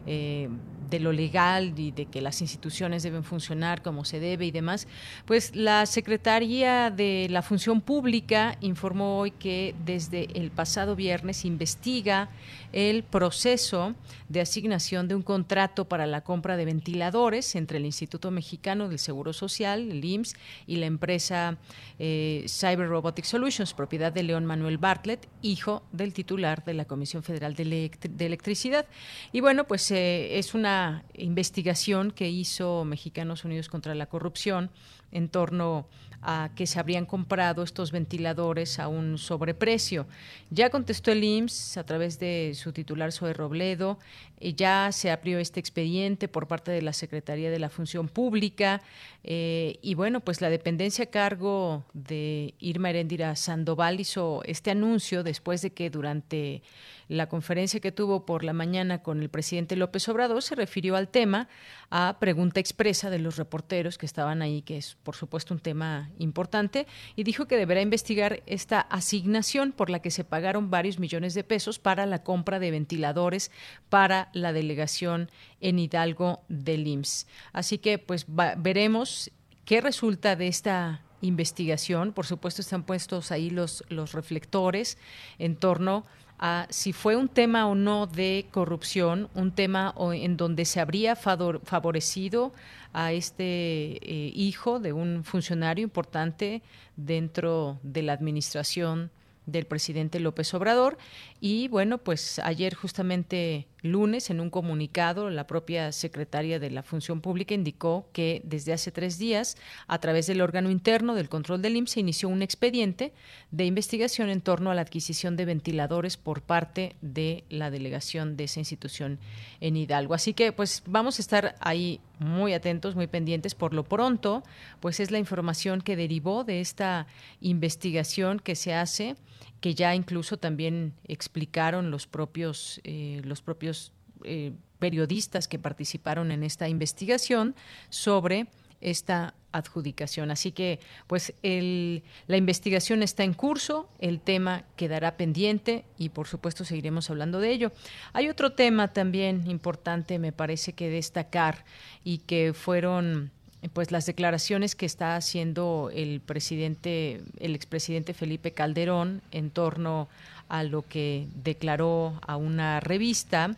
Eh, de lo legal y de que las instituciones deben funcionar como se debe y demás, pues la Secretaría de la Función Pública informó hoy que desde el pasado viernes investiga el proceso de asignación de un contrato para la compra de ventiladores entre el Instituto Mexicano del Seguro Social, el IMSS, y la empresa eh, Cyber Robotic Solutions, propiedad de León Manuel Bartlett, hijo del titular de la Comisión Federal de, Electricidad. Y bueno, pues eh, es una investigación que hizo Mexicanos Unidos contra la Corrupción en torno a que se habrían comprado estos ventiladores a un sobreprecio. Ya contestó el IMSS a través de su titular Zoe Robledo, y ya se abrió este expediente por parte de la Secretaría de la Función Pública eh, y bueno, pues la dependencia a cargo de Irma Heréndira Sandoval hizo este anuncio después de que durante la conferencia que tuvo por la mañana con el presidente López Obrador se refirió al tema a pregunta expresa de los reporteros que estaban ahí, que es por supuesto un tema importante, y dijo que deberá investigar esta asignación por la que se pagaron varios millones de pesos para la compra de ventiladores para la delegación en Hidalgo del IMSS. Así que pues veremos qué resulta de esta investigación. Por supuesto están puestos ahí los, los reflectores en torno a si fue un tema o no de corrupción, un tema en donde se habría favorecido a este eh, hijo de un funcionario importante dentro de la administración del presidente López Obrador. Y bueno, pues ayer justamente lunes, en un comunicado, la propia secretaria de la Función Pública indicó que desde hace tres días, a través del órgano interno del control del IMSS, se inició un expediente de investigación en torno a la adquisición de ventiladores por parte de la delegación de esa institución en Hidalgo. Así que pues vamos a estar ahí muy atentos, muy pendientes. Por lo pronto, pues es la información que derivó de esta investigación que se hace que ya incluso también explicaron los propios, eh, los propios eh, periodistas que participaron en esta investigación sobre esta adjudicación. Así que, pues, el, la investigación está en curso, el tema quedará pendiente y, por supuesto, seguiremos hablando de ello. Hay otro tema también importante, me parece que destacar y que fueron pues las declaraciones que está haciendo el presidente, el expresidente Felipe Calderón en torno a lo que declaró a una revista,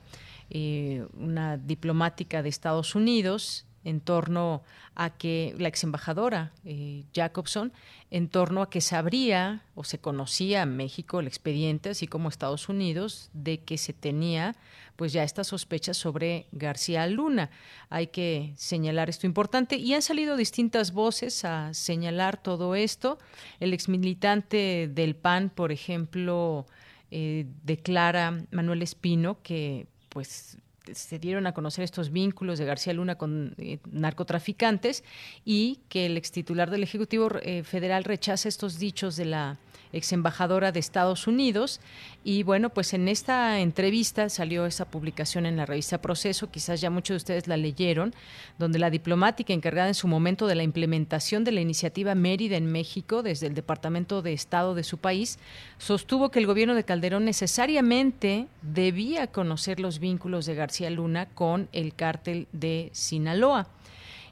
eh, una diplomática de Estados Unidos, en torno a que la ex embajadora eh, Jacobson, en torno a que sabría o se conocía México el expediente, así como Estados Unidos, de que se tenía pues ya estas sospechas sobre García Luna. Hay que señalar esto importante y han salido distintas voces a señalar todo esto. El exmilitante del PAN, por ejemplo, eh, declara Manuel Espino que pues se dieron a conocer estos vínculos de García Luna con eh, narcotraficantes y que el ex titular del Ejecutivo eh, Federal rechaza estos dichos de la ex embajadora de Estados Unidos. Y bueno, pues en esta entrevista salió esa publicación en la revista Proceso, quizás ya muchos de ustedes la leyeron, donde la diplomática encargada en su momento de la implementación de la iniciativa Mérida en México desde el Departamento de Estado de su país, sostuvo que el gobierno de Calderón necesariamente debía conocer los vínculos de García Luna con el cártel de Sinaloa.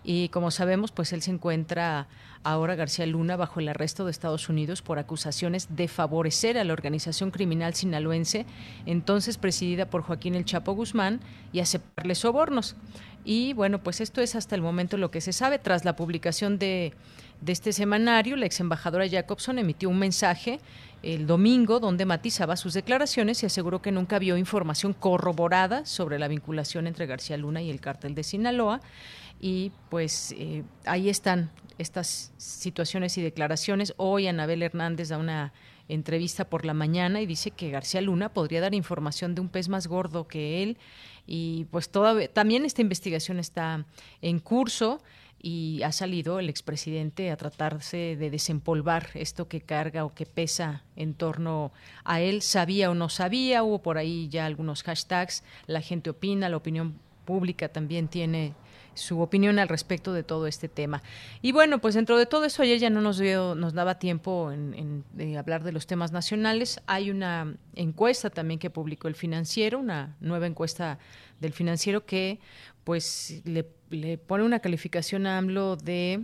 Y como sabemos, pues él se encuentra ahora García Luna bajo el arresto de Estados Unidos por acusaciones de favorecer a la organización criminal sinaloense, entonces presidida por Joaquín El Chapo Guzmán, y aceptarle sobornos. Y bueno, pues esto es hasta el momento lo que se sabe. Tras la publicación de, de este semanario, la ex embajadora Jacobson emitió un mensaje el domingo donde matizaba sus declaraciones y aseguró que nunca vio información corroborada sobre la vinculación entre García Luna y el cártel de Sinaloa. Y pues eh, ahí están estas situaciones y declaraciones. Hoy Anabel Hernández da una entrevista por la mañana y dice que García Luna podría dar información de un pez más gordo que él. Y pues todavía también esta investigación está en curso y ha salido el expresidente a tratarse de desempolvar esto que carga o que pesa en torno a él, sabía o no sabía, hubo por ahí ya algunos hashtags, la gente opina, la opinión pública también tiene su opinión al respecto de todo este tema. Y bueno, pues dentro de todo eso ayer ya no nos dio, nos daba tiempo en, hablar de los temas nacionales. Hay una encuesta también que publicó el financiero, una nueva encuesta del financiero que pues le, le pone una calificación a AMLO de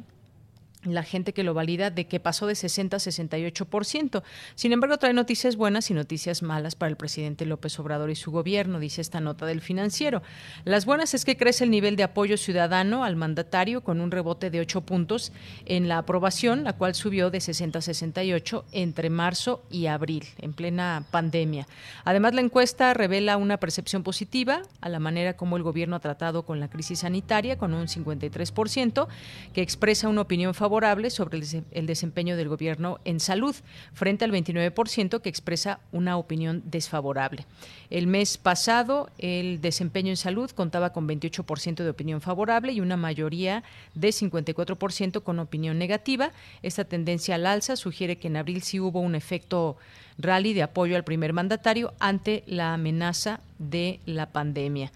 la gente que lo valida de que pasó de 60 a 68%. Sin embargo, trae noticias buenas y noticias malas para el presidente López Obrador y su gobierno, dice esta nota del financiero. Las buenas es que crece el nivel de apoyo ciudadano al mandatario con un rebote de 8 puntos en la aprobación, la cual subió de 60 a 68 entre marzo y abril, en plena pandemia. Además, la encuesta revela una percepción positiva a la manera como el gobierno ha tratado con la crisis sanitaria, con un 53%, que expresa una opinión favorable sobre el desempeño del gobierno en salud, frente al 29% que expresa una opinión desfavorable. El mes pasado, el desempeño en salud contaba con 28% de opinión favorable y una mayoría de 54% con opinión negativa. Esta tendencia al alza sugiere que en abril sí hubo un efecto rally de apoyo al primer mandatario ante la amenaza de la pandemia.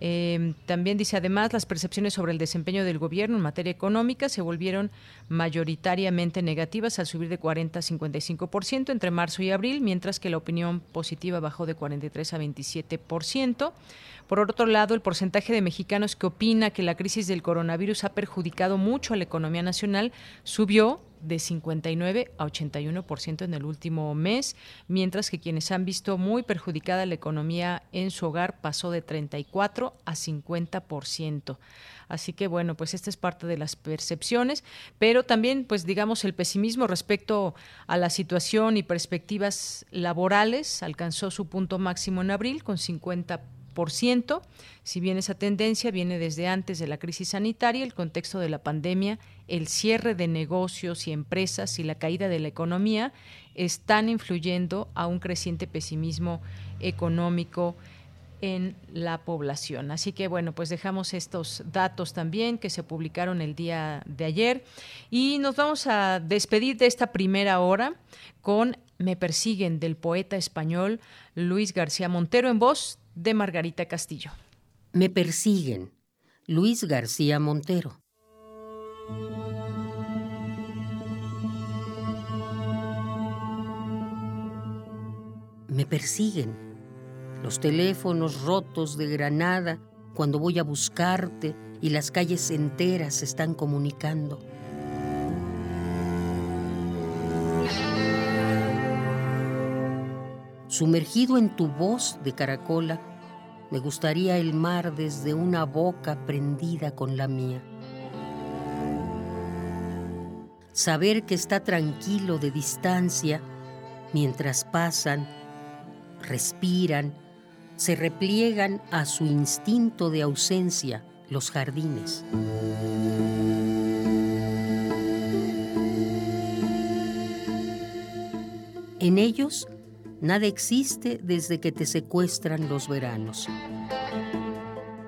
Eh, también dice, además, las percepciones sobre el desempeño del gobierno en materia económica se volvieron mayoritariamente negativas al subir de 40 a 55% entre marzo y abril, mientras que la opinión positiva bajó de 43 a 27%. Por otro lado, el porcentaje de mexicanos que opina que la crisis del coronavirus ha perjudicado mucho a la economía nacional subió de 59 a 81% en el último mes, mientras que quienes han visto muy perjudicada la economía en su hogar pasó de 34 a 50%. Así que bueno, pues esta es parte de las percepciones, pero también pues digamos el pesimismo respecto a la situación y perspectivas laborales alcanzó su punto máximo en abril con 50 si bien esa tendencia viene desde antes de la crisis sanitaria, el contexto de la pandemia, el cierre de negocios y empresas y la caída de la economía están influyendo a un creciente pesimismo económico en la población. Así que bueno, pues dejamos estos datos también que se publicaron el día de ayer y nos vamos a despedir de esta primera hora con Me persiguen del poeta español Luis García Montero en voz de Margarita Castillo. Me persiguen. Luis García Montero. Me persiguen. Los teléfonos rotos de Granada cuando voy a buscarte y las calles enteras están comunicando. Sumergido en tu voz de caracola, me gustaría el mar desde una boca prendida con la mía. Saber que está tranquilo de distancia mientras pasan, respiran, se repliegan a su instinto de ausencia los jardines. En ellos Nada existe desde que te secuestran los veranos.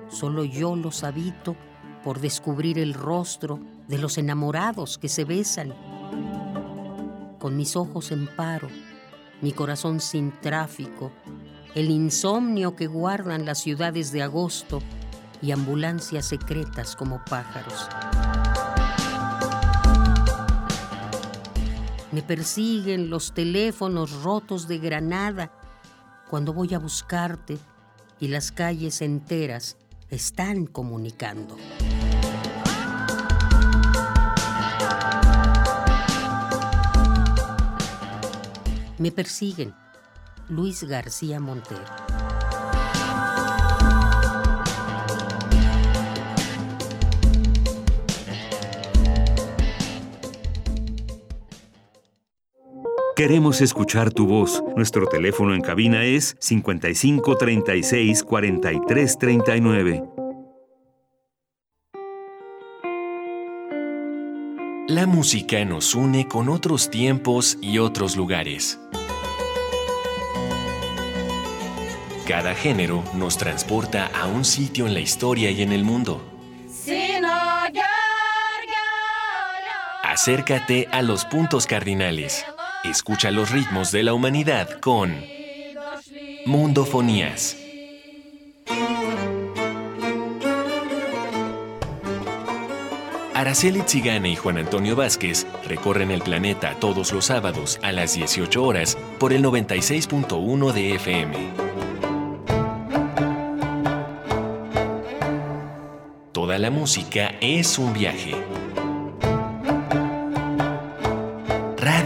Solo yo los habito por descubrir el rostro de los enamorados que se besan. Con mis ojos en paro, mi corazón sin tráfico, el insomnio que guardan las ciudades de agosto y ambulancias secretas como pájaros. Me persiguen los teléfonos rotos de Granada cuando voy a buscarte y las calles enteras están comunicando. Me persiguen. Luis García Montero. Queremos escuchar tu voz. Nuestro teléfono en cabina es 55 36 43 39. La música nos une con otros tiempos y otros lugares. Cada género nos transporta a un sitio en la historia y en el mundo. Acércate a los puntos cardinales. Escucha los ritmos de la humanidad con Mundofonías. Araceli Tzigane y Juan Antonio Vázquez recorren el planeta todos los sábados a las 18 horas por el 96.1 de FM. Toda la música es un viaje.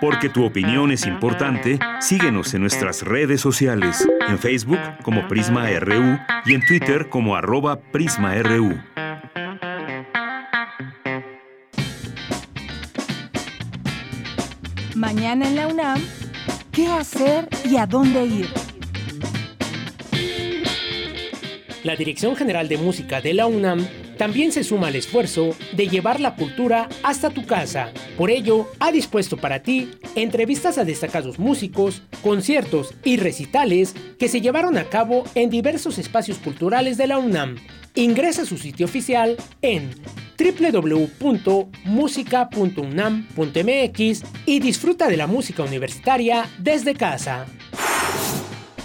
Porque tu opinión es importante, síguenos en nuestras redes sociales, en Facebook como Prisma RU y en Twitter como arroba PrismaRU. Mañana en la UNAM, ¿qué hacer y a dónde ir? La Dirección General de Música de la UNAM también se suma al esfuerzo de llevar la cultura hasta tu casa. Por ello, ha dispuesto para ti entrevistas a destacados músicos, conciertos y recitales que se llevaron a cabo en diversos espacios culturales de la UNAM. Ingresa a su sitio oficial en www.musica.unam.mx y disfruta de la música universitaria desde casa.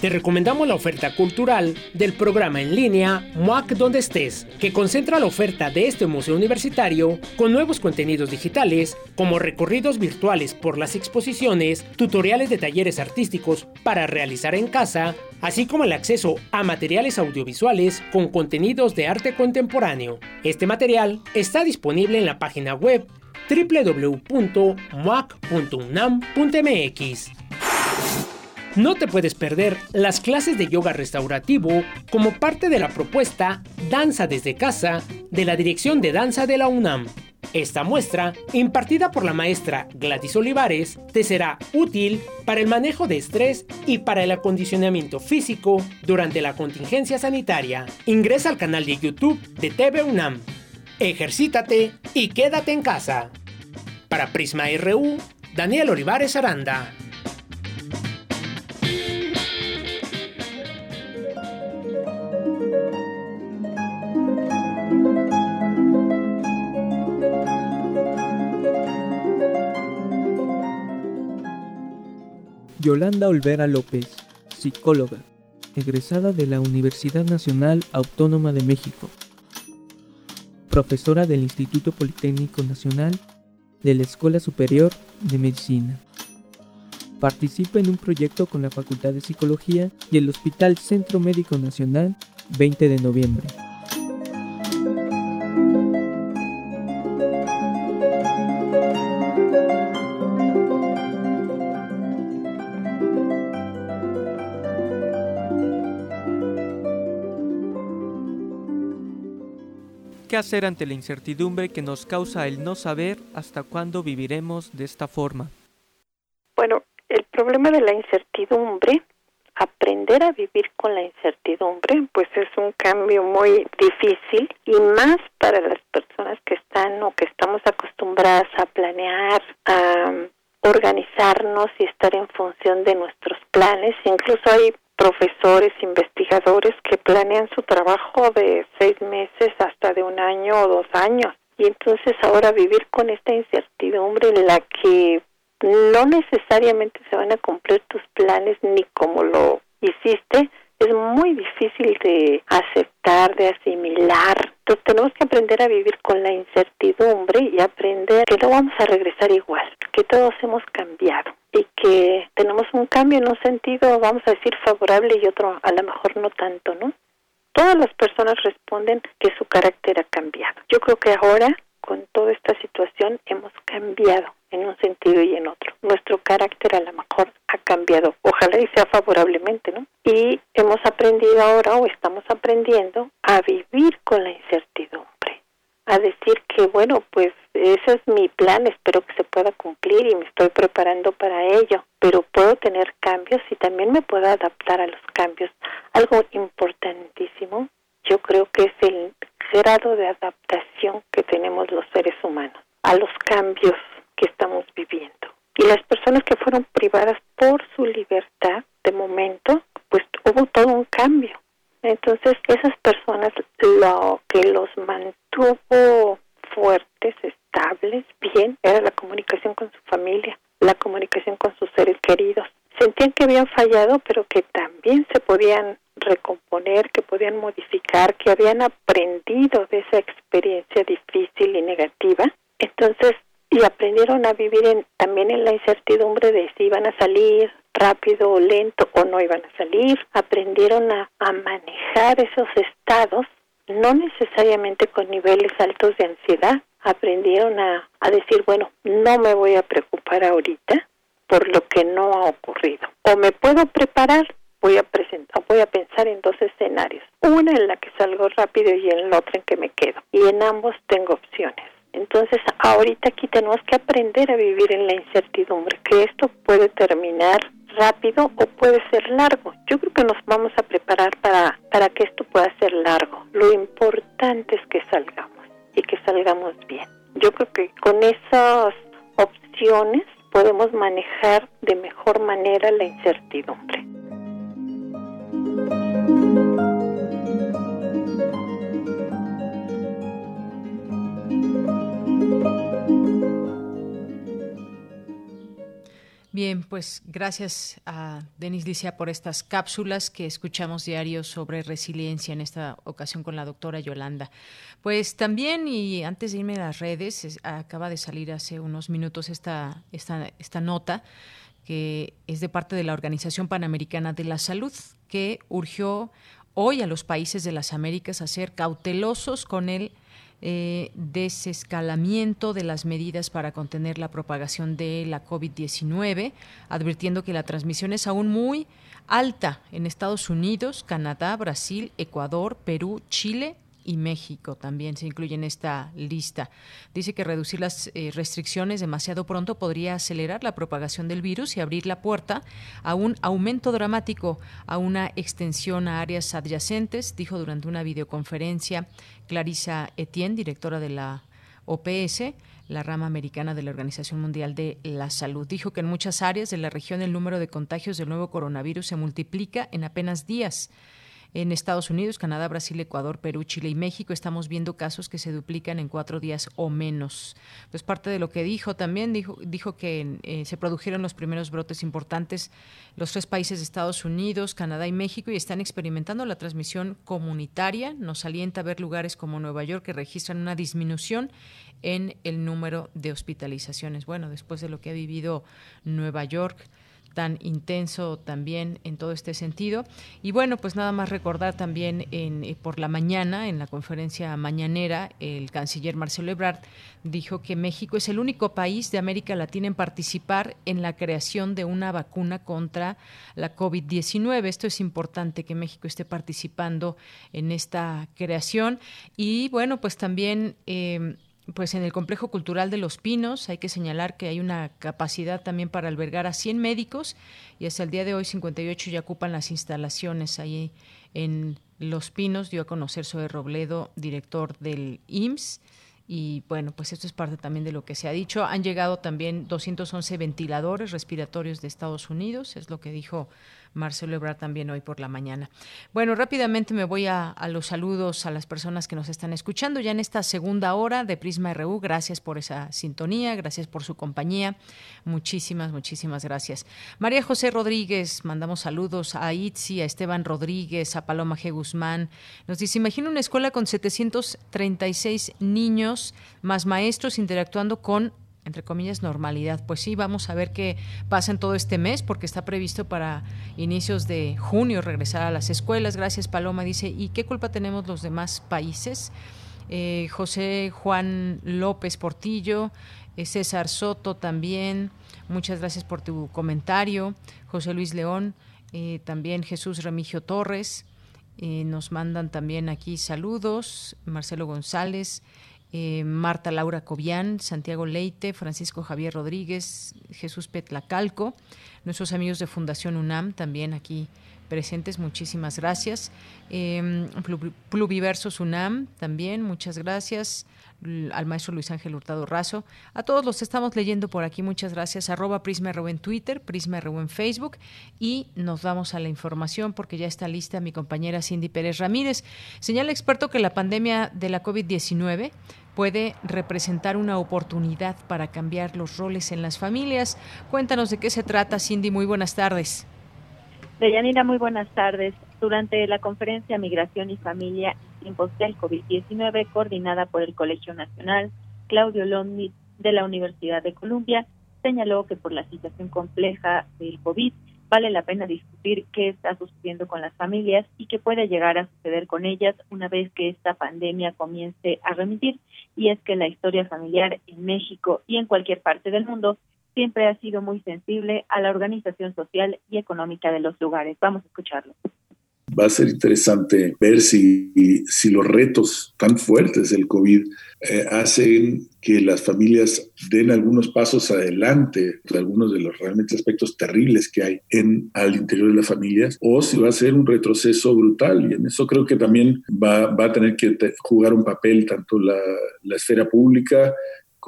Te recomendamos la oferta cultural del programa en línea MUAC Donde Estés, que concentra la oferta de este museo universitario con nuevos contenidos digitales como recorridos virtuales por las exposiciones, tutoriales de talleres artísticos para realizar en casa, así como el acceso a materiales audiovisuales con contenidos de arte contemporáneo. Este material está disponible en la página web www.muac.unam.mx. No te puedes perder las clases de yoga restaurativo como parte de la propuesta Danza desde casa de la Dirección de Danza de la UNAM. Esta muestra, impartida por la maestra Gladys Olivares, te será útil para el manejo de estrés y para el acondicionamiento físico durante la contingencia sanitaria. Ingresa al canal de YouTube de TV UNAM. Ejercítate y quédate en casa. Para Prisma RU, Daniel Olivares Aranda. Yolanda Olvera López, psicóloga, egresada de la Universidad Nacional Autónoma de México, profesora del Instituto Politécnico Nacional de la Escuela Superior de Medicina. Participa en un proyecto con la Facultad de Psicología y el Hospital Centro Médico Nacional 20 de noviembre. ¿Qué hacer ante la incertidumbre que nos causa el no saber hasta cuándo viviremos de esta forma? Bueno, el problema de la incertidumbre, aprender a vivir con la incertidumbre, pues es un cambio muy difícil y más para las personas que están o que estamos acostumbradas a planear, a organizarnos y estar en función de nuestros planes. Incluso hay profesores, investigadores que planean su trabajo de seis meses hasta de un año o dos años. Y entonces ahora vivir con esta incertidumbre en la que no necesariamente se van a cumplir tus planes ni como lo hiciste, es muy difícil de aceptar, de asimilar. Entonces tenemos que aprender a vivir con la incertidumbre y aprender que no vamos a regresar igual, que todos hemos cambiado y que tenemos un cambio en un sentido, vamos a decir, favorable y otro a lo mejor no tanto, ¿no? Todas las personas responden que su carácter ha cambiado. Yo creo que ahora, con toda esta situación, hemos cambiado en un sentido y en otro. Nuestro carácter a lo mejor ha cambiado, ojalá y sea favorablemente, ¿no? Y hemos aprendido ahora o estamos aprendiendo a vivir con la incertidumbre, a decir que, bueno, pues ese es mi plan, espero que se pueda cumplir y me estoy preparando para ello, pero puedo tener cambios y también me puedo adaptar a los cambios. Algo importantísimo, yo creo que es el grado de adaptación que tenemos los seres humanos a los cambios que estamos viviendo. Y las personas que fueron privadas por su libertad, de momento, pues hubo todo un cambio. Entonces, esas personas lo que los mantuvo fuertes, estables, bien, era la comunicación con su familia, la comunicación con sus seres queridos. Sentían que habían fallado, pero que también se podían recomponer, que podían modificar, que habían aprendido de esa experiencia difícil y negativa. Entonces, y aprendieron a vivir en, también en la incertidumbre de si iban a salir rápido o lento o no iban a salir, aprendieron a, a manejar esos estados, no necesariamente con niveles altos de ansiedad, aprendieron a, a decir, bueno, no me voy a preocupar ahorita por lo que no ha ocurrido, o me puedo preparar voy a presentar, voy a pensar en dos escenarios, una en la que salgo rápido y en la otra en que me quedo. Y en ambos tengo opciones. Entonces, ahorita aquí tenemos que aprender a vivir en la incertidumbre, que esto puede terminar rápido o puede ser largo. Yo creo que nos vamos a preparar para, para que esto pueda ser largo. Lo importante es que salgamos y que salgamos bien. Yo creo que con esas opciones podemos manejar de mejor manera la incertidumbre. Bien, pues gracias a Denis Licia por estas cápsulas que escuchamos diario sobre resiliencia, en esta ocasión con la doctora Yolanda. Pues también, y antes de irme a las redes, acaba de salir hace unos minutos esta, esta, esta nota que es de parte de la Organización Panamericana de la Salud, que urgió hoy a los países de las Américas a ser cautelosos con el eh, desescalamiento de las medidas para contener la propagación de la COVID-19, advirtiendo que la transmisión es aún muy alta en Estados Unidos, Canadá, Brasil, Ecuador, Perú, Chile y México también se incluye en esta lista. Dice que reducir las eh, restricciones demasiado pronto podría acelerar la propagación del virus y abrir la puerta a un aumento dramático, a una extensión a áreas adyacentes, dijo durante una videoconferencia Clarissa Etienne, directora de la OPS, la rama americana de la Organización Mundial de la Salud. Dijo que en muchas áreas de la región el número de contagios del nuevo coronavirus se multiplica en apenas días. En Estados Unidos, Canadá, Brasil, Ecuador, Perú, Chile y México estamos viendo casos que se duplican en cuatro días o menos. Pues parte de lo que dijo también, dijo, dijo que eh, se produjeron los primeros brotes importantes los tres países de Estados Unidos, Canadá y México y están experimentando la transmisión comunitaria. Nos alienta ver lugares como Nueva York que registran una disminución en el número de hospitalizaciones. Bueno, después de lo que ha vivido Nueva York, tan intenso también en todo este sentido. Y bueno, pues nada más recordar también en, eh, por la mañana, en la conferencia mañanera, el canciller Marcelo Ebrard dijo que México es el único país de América Latina en participar en la creación de una vacuna contra la COVID-19. Esto es importante que México esté participando en esta creación. Y bueno, pues también... Eh, pues en el complejo cultural de Los Pinos hay que señalar que hay una capacidad también para albergar a 100 médicos y hasta el día de hoy 58 ya ocupan las instalaciones ahí en Los Pinos, dio a conocer Zoe Robledo, director del IMSS. Y bueno, pues esto es parte también de lo que se ha dicho. Han llegado también 211 ventiladores respiratorios de Estados Unidos, es lo que dijo Marcelo Ebrard también hoy por la mañana. Bueno, rápidamente me voy a, los saludos a las personas que nos están escuchando ya en esta segunda hora de Prisma RU. Gracias por esa sintonía, gracias por su compañía. Muchísimas, muchísimas gracias. María José Rodríguez, mandamos saludos a Itzi, a Esteban Rodríguez, a Paloma G. Guzmán. Nos dice, imagina una escuela con 736 niños más maestros interactuando con entre comillas, normalidad. Pues sí, vamos a ver qué pasa en todo este mes, porque está previsto para inicios de junio regresar a las escuelas. Gracias, Paloma. Dice, ¿y qué culpa tenemos los demás países? Eh, José Juan López Portillo, eh, César Soto también. Muchas gracias por tu comentario. José Luis León, eh, también Jesús Remigio Torres. nos mandan también aquí saludos. Marcelo González. Eh, Marta Laura Cobian, Santiago Leite, Francisco Javier Rodríguez, Jesús Petlacalco, nuestros amigos de Fundación UNAM también aquí presentes, muchísimas gracias. Eh, Pluviversos UNAM también, muchas gracias al maestro Luis Ángel Hurtado Razo. A todos los estamos leyendo por aquí, muchas gracias. Arroba Prisma en Twitter, Prisma en Facebook. Y nos vamos a la información porque ya está lista mi compañera Cindy Pérez Ramírez. Señala experto que la pandemia de la COVID-19 puede representar una oportunidad para cambiar los roles en las familias. Cuéntanos de qué se trata, Cindy. Muy buenas tardes. Deyanira, muy buenas tardes. Durante la conferencia Migración y Familia tiempos del COVID-19, coordinada por el Colegio Nacional, Claudio Lomnitz de la Universidad de Columbia, señaló que por la situación compleja del COVID vale la pena discutir qué está sucediendo con las familias y qué puede llegar a suceder con ellas una vez que esta pandemia comience a remitir. Y es que la historia familiar en México y en cualquier parte del mundo siempre ha sido muy sensible a la organización social y económica de los lugares. Vamos a escucharlo va a ser interesante ver si, si los retos tan fuertes del COVID eh, hacen que las familias den algunos pasos adelante de algunos de los realmente aspectos terribles que hay en, al interior de las familias, o si va a ser un retroceso brutal. Y en eso creo que también va, va a tener que jugar un papel tanto la, la esfera pública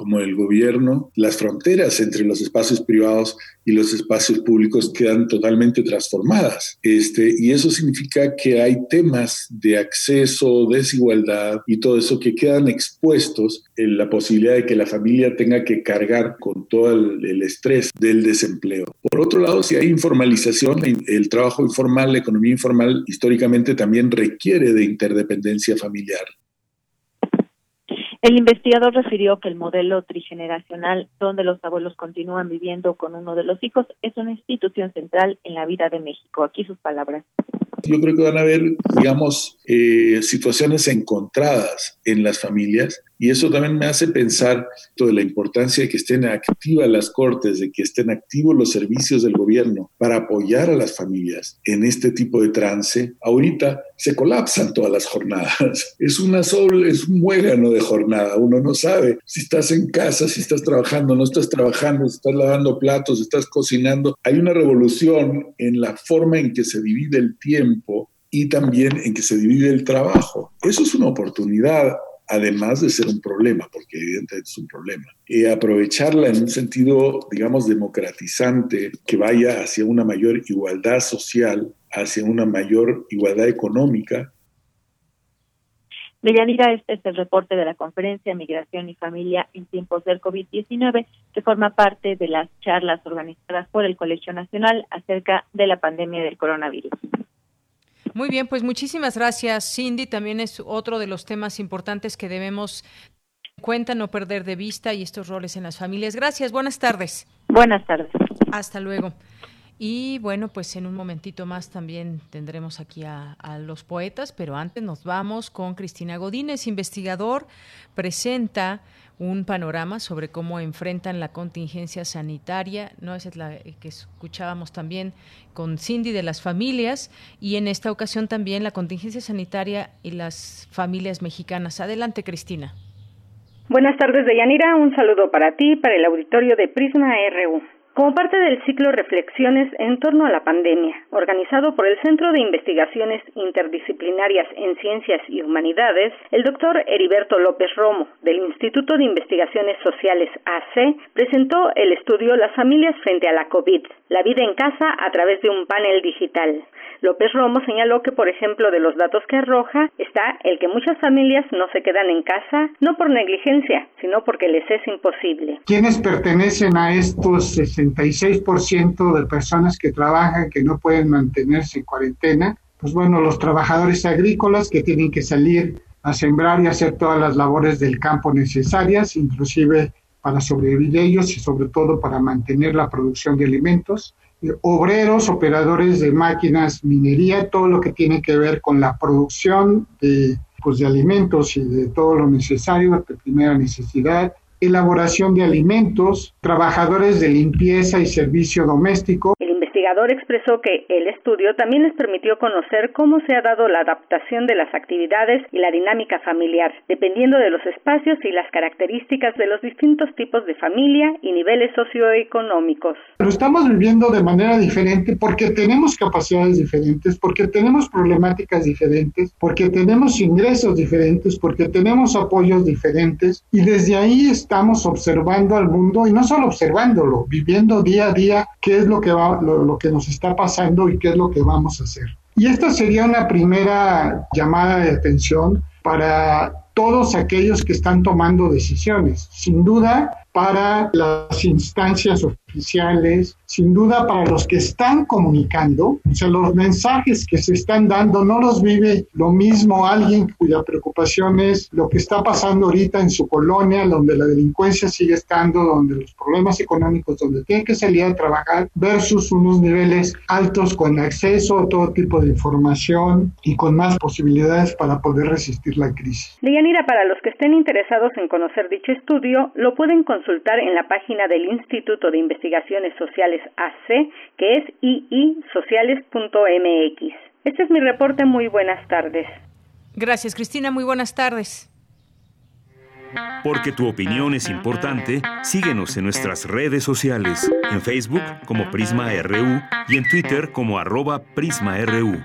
como el gobierno, las fronteras entre los espacios privados y los espacios públicos quedan totalmente transformadas. Este, y eso significa que hay temas de acceso, desigualdad y todo eso que quedan expuestos en la posibilidad de que la familia tenga que cargar con todo el, el estrés del desempleo. Por otro lado, si hay informalización, el trabajo informal, la economía informal históricamente también requiere de interdependencia familiar. El investigador refirió que el modelo trigeneracional, donde los abuelos continúan viviendo con uno de los hijos, es una institución central en la vida de México. Aquí sus palabras. Yo creo que van a haber, digamos, eh, situaciones encontradas en las familias y eso también me hace pensar de la importancia de que estén activas las cortes, de que estén activos los servicios del gobierno para apoyar a las familias en este tipo de trance. Ahorita se colapsan todas las jornadas. Es una sol, es un muégano de jornada. Uno no sabe si estás en casa, si estás trabajando, no estás trabajando, si estás lavando platos, estás cocinando. Hay una revolución en la forma en que se divide el tiempo y también en que se divide el trabajo. Eso es una oportunidad además de ser un problema, porque evidentemente es un problema. Y aprovecharla en un sentido, digamos, democratizante, que vaya hacia una mayor igualdad social hacia una mayor igualdad económica. Deyanira, este es el reporte de la conferencia Migración y Familia en tiempos del COVID-19, que forma parte de las charlas organizadas por el Colegio Nacional acerca de la pandemia del coronavirus. Muy bien, pues muchísimas gracias, Cindy. También es otro de los temas importantes que debemos cuenta, no perder de vista y estos roles en las familias. Gracias, buenas tardes. Buenas tardes. Hasta luego. Y bueno, pues en un momentito más también tendremos aquí a, a, los poetas, pero antes nos vamos con Cristina Godínez, investigador, presenta un panorama sobre cómo enfrentan la contingencia sanitaria, no esa es la que escuchábamos también con Cindy de las familias y en esta ocasión también la contingencia sanitaria y las familias mexicanas. Adelante, Cristina. Buenas tardes, Deyanira. Un saludo para ti, para el auditorio de Prisma RU. Como parte del ciclo Reflexiones en torno a la pandemia, organizado por el Centro de Investigaciones Interdisciplinarias en Ciencias y Humanidades, el doctor Heriberto López Romo, del Instituto de Investigaciones Sociales AC, presentó el estudio Las familias frente a la COVID, la vida en casa a través de un panel digital. López Romo señaló que, por ejemplo, de los datos que arroja está el que muchas familias no se quedan en casa, no por negligencia, sino porque les es imposible. ¿Quiénes pertenecen a estos 66% de personas que trabajan que no pueden mantenerse en cuarentena? Pues bueno, los trabajadores agrícolas que tienen que salir a sembrar y hacer todas las labores del campo necesarias, inclusive para sobrevivir ellos y sobre todo para mantener la producción de alimentos obreros, operadores de máquinas, minería, todo lo que tiene que ver con la producción de, pues, de alimentos y de todo lo necesario de primera necesidad, elaboración de alimentos, trabajadores de limpieza y servicio doméstico. Investigador expresó que el estudio también les permitió conocer cómo se ha dado la adaptación de las actividades y la dinámica familiar, dependiendo de los espacios y las características de los distintos tipos de familia y niveles socioeconómicos. Lo estamos viviendo de manera diferente porque tenemos capacidades diferentes, porque tenemos problemáticas diferentes, porque tenemos ingresos diferentes, porque tenemos apoyos diferentes y desde ahí estamos observando al mundo y no solo observándolo, viviendo día a día qué es lo que va lo, lo que nos está pasando y qué es lo que vamos a hacer. Y esta sería una primera llamada de atención para todos aquellos que están tomando decisiones. Sin duda, para las instancias oficiales, sin duda para los que están comunicando, o sea, los mensajes que se están dando no los vive lo mismo alguien cuya preocupación es lo que está pasando ahorita en su colonia, donde la delincuencia sigue estando, donde los problemas económicos, donde tiene que salir a trabajar, versus unos niveles altos con acceso a todo tipo de información y con más posibilidades para poder resistir la crisis. Deyanira, para los que estén interesados en conocer dicho estudio, lo pueden consultar en la página del Instituto de Investigaciones Sociales AC, que es iisociales.mx. Este es mi reporte. Muy buenas tardes. Gracias, Cristina. Muy buenas tardes. Porque tu opinión es importante, síguenos en nuestras redes sociales, en Facebook como Prisma RU y en Twitter como arroba PrismaRU.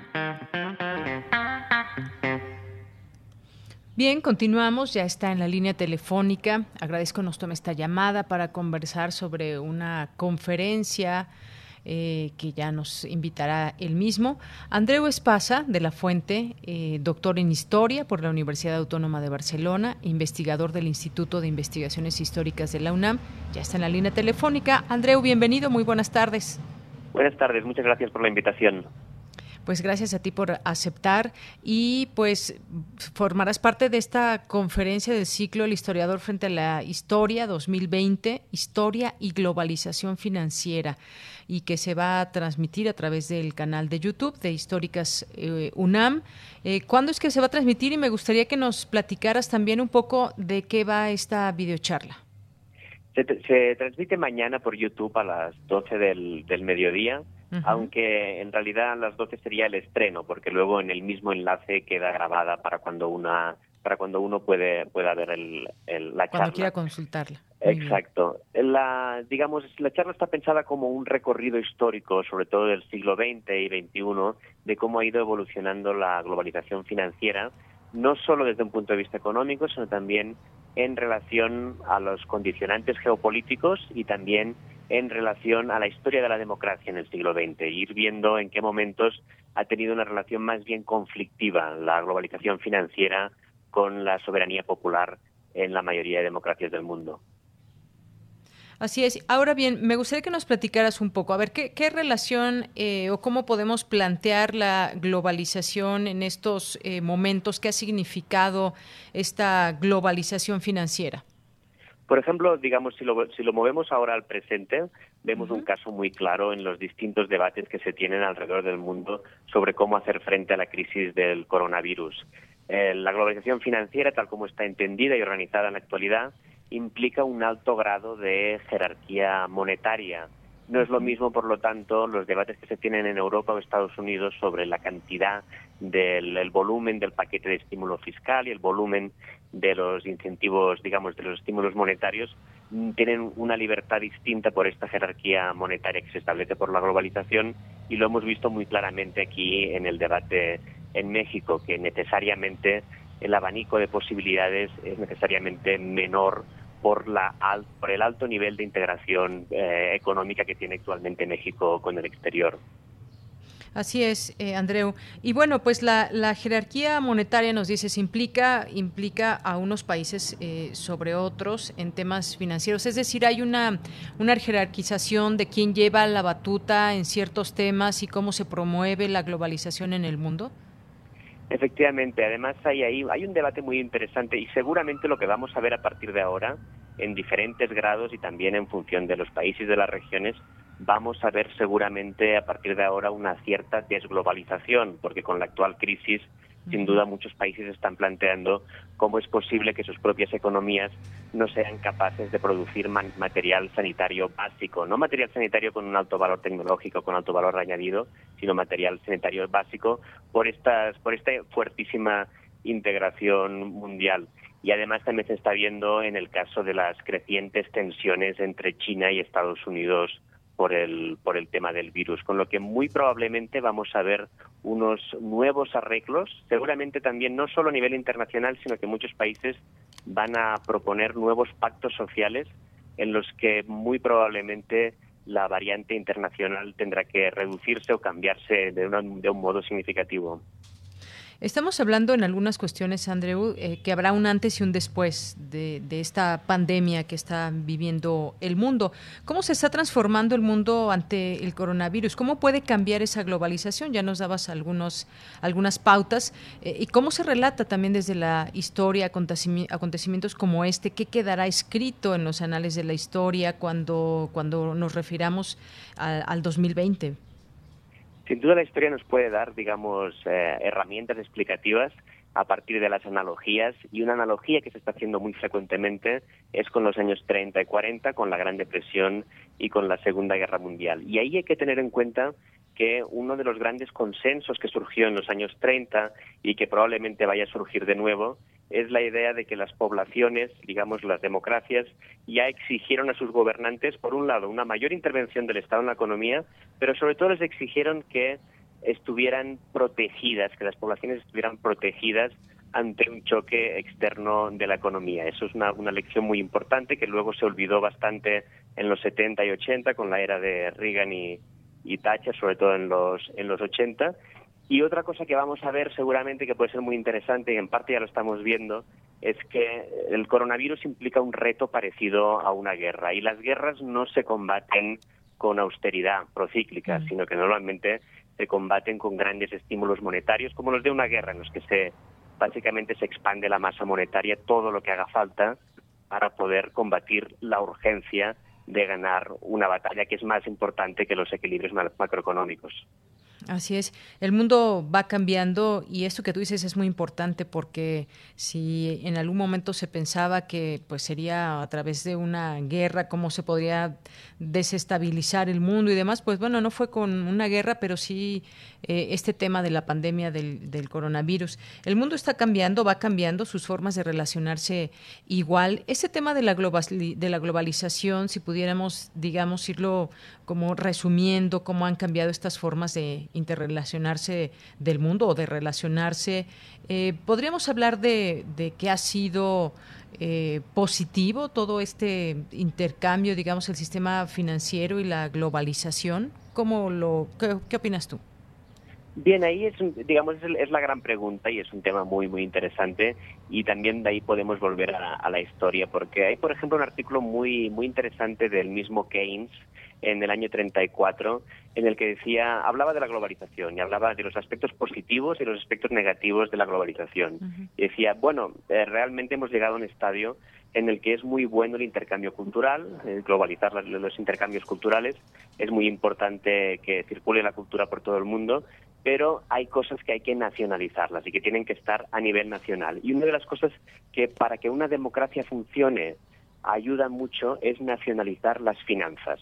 Bien, continuamos, ya está en la línea telefónica. Agradezco nos tome esta llamada para conversar sobre una conferencia eh, que ya nos invitará él mismo. Andreu Espasa, de la Fuente, eh, doctor en Historia por la Universidad Autónoma de Barcelona, investigador del Instituto de Investigaciones Históricas de la UNAM, ya está en la línea telefónica. Andreu, bienvenido, muy buenas tardes. Buenas tardes, muchas gracias por la invitación. Pues gracias a ti por aceptar y pues formarás parte de esta conferencia del ciclo El historiador frente a la historia 2020, historia y globalización financiera y que se va a transmitir a través del canal de YouTube de Históricas eh, UNAM. Eh, ¿Cuándo es que se va a transmitir? Y me gustaría que nos platicaras también un poco de qué va esta videocharla. Se, se transmite mañana por YouTube a las 12 del, del mediodía aunque en realidad a las 12 sería el estreno, porque luego en el mismo enlace queda grabada para cuando una para cuando uno puede pueda ver el, el, la cuando charla. quiera consultarla. Exacto. La, digamos, la charla está pensada como un recorrido histórico, sobre todo del siglo XX y XXI, de cómo ha ido evolucionando la globalización financiera, no solo desde un punto de vista económico, sino también en relación a los condicionantes geopolíticos y también en relación a la historia de la democracia en el siglo XX, ir viendo en qué momentos ha tenido una relación más bien conflictiva, la globalización financiera con la soberanía popular en la mayoría de democracias del mundo. Así es. Ahora bien, me gustaría que nos platicaras un poco, a ver, ¿qué, relación eh, o cómo podemos plantear la globalización en estos eh, momentos? ¿Qué ha significado esta globalización financiera? Por ejemplo, digamos, si lo, si lo movemos ahora al presente, vemos un caso muy claro en los distintos debates que se tienen alrededor del mundo sobre cómo hacer frente a la crisis del coronavirus. Eh, la globalización financiera, tal como está entendida y organizada en la actualidad, implica un alto grado de jerarquía monetaria. No es lo mismo, por lo tanto, los debates que se tienen en Europa o Estados Unidos sobre la cantidad del volumen del paquete de estímulo fiscal y el volumen de los incentivos, digamos, de los estímulos monetarios, mm, tienen una libertad distinta por esta jerarquía monetaria que se establece por la globalización y lo hemos visto muy claramente aquí en el debate en México, que necesariamente el abanico de posibilidades es necesariamente menor por, la, por el alto nivel de integración eh, económica que tiene actualmente México con el exterior. Así es, eh, Andreu. Y bueno, pues la, jerarquía monetaria nos dices implica implica a unos países eh, sobre otros en temas financieros. Es decir, hay una una jerarquización de quién lleva la batuta en ciertos temas y cómo se promueve la globalización en el mundo. Efectivamente, además hay ahí hay un debate muy interesante y seguramente lo que vamos a ver a partir de ahora en diferentes grados y también en función de los países de las regiones vamos a ver seguramente a partir de ahora una cierta desglobalización porque con la actual crisis sin duda muchos países están planteando cómo es posible que sus propias economías no sean capaces de producir material sanitario básico, no material sanitario con un alto valor tecnológico, con alto valor añadido, sino material sanitario básico por estas por esta fuertísima integración mundial. Y además también se está viendo en el caso de las crecientes tensiones entre China y Estados Unidos por el, por el tema del virus, con lo que muy probablemente vamos a ver unos nuevos arreglos, seguramente también no solo a nivel internacional, sino que muchos países van a proponer nuevos pactos sociales en los que muy probablemente la variante internacional tendrá que reducirse o cambiarse de, de un modo significativo. Estamos hablando en algunas cuestiones, Andreu, eh, que habrá un antes y un después de, esta pandemia que está viviendo el mundo. ¿Cómo se está transformando el mundo ante el coronavirus? ¿Cómo puede cambiar esa globalización? Ya nos dabas algunos, algunas pautas. Eh, ¿Y cómo se relata también desde la historia acontecimientos como este? ¿Qué quedará escrito en los anales de la historia cuando, cuando nos refiramos al 2020? Sin duda la historia nos puede dar, digamos, eh, herramientas explicativas a partir de las analogías y una analogía que se está haciendo muy frecuentemente es con los años 30 y 40, con la Gran Depresión y con la Segunda Guerra Mundial. Y ahí hay que tener en cuenta que uno de los grandes consensos que surgió en los años 30 y que probablemente vaya a surgir de nuevo es la idea de que las poblaciones, digamos las democracias, ya exigieron a sus gobernantes, por un lado, una mayor intervención del Estado en la economía, pero sobre todo les exigieron que estuvieran protegidas, que las poblaciones estuvieran protegidas ante un choque externo de la economía. Eso es una, una lección muy importante que luego se olvidó bastante en los 70 y 80 con la era de Reagan y, y Thatcher, sobre todo en los, en los 80. Y otra cosa que vamos a ver seguramente que puede ser muy interesante y en parte ya lo estamos viendo es que el coronavirus implica un reto parecido a una guerra y las guerras no se combaten con austeridad procíclica, mm. sino que normalmente se combaten con grandes estímulos monetarios como los de una guerra en los que se básicamente se expande la masa monetaria todo lo que haga falta para poder combatir la urgencia de ganar una batalla que es más importante que los equilibrios macroeconómicos. Así es, el mundo va cambiando y esto que tú dices es muy importante porque si en algún momento se pensaba que pues sería a través de una guerra cómo se podría desestabilizar el mundo y demás, pues bueno, no fue con una guerra, pero sí eh, este tema de la pandemia del, del, coronavirus. El mundo está cambiando, va cambiando sus formas de relacionarse igual. Ese tema de la, de la globalización, si pudiéramos, digamos, irlo como resumiendo cómo han cambiado estas formas de interrelacionarse del mundo o de relacionarse. Eh, ¿Podríamos hablar de, de qué ha sido eh, positivo todo este intercambio, digamos, el sistema financiero y la globalización? ¿Cómo lo, qué, opinas tú? Bien, ahí es, digamos, es, la gran pregunta y es un tema muy, muy interesante y también de ahí podemos volver a, la historia porque hay, por ejemplo, un artículo muy, muy interesante del mismo Keynes en el año 34 en el que decía, hablaba de la globalización y hablaba de los aspectos positivos y los aspectos negativos de la globalización. Y decía, bueno, eh, realmente hemos llegado a un estadio en el que es muy bueno el intercambio cultural, globalizar los intercambios culturales, es muy importante que circule la cultura por todo el mundo, pero hay cosas que hay que nacionalizarlas y que tienen que estar a nivel nacional. Y una de las cosas que para que una democracia funcione ayuda mucho es nacionalizar las finanzas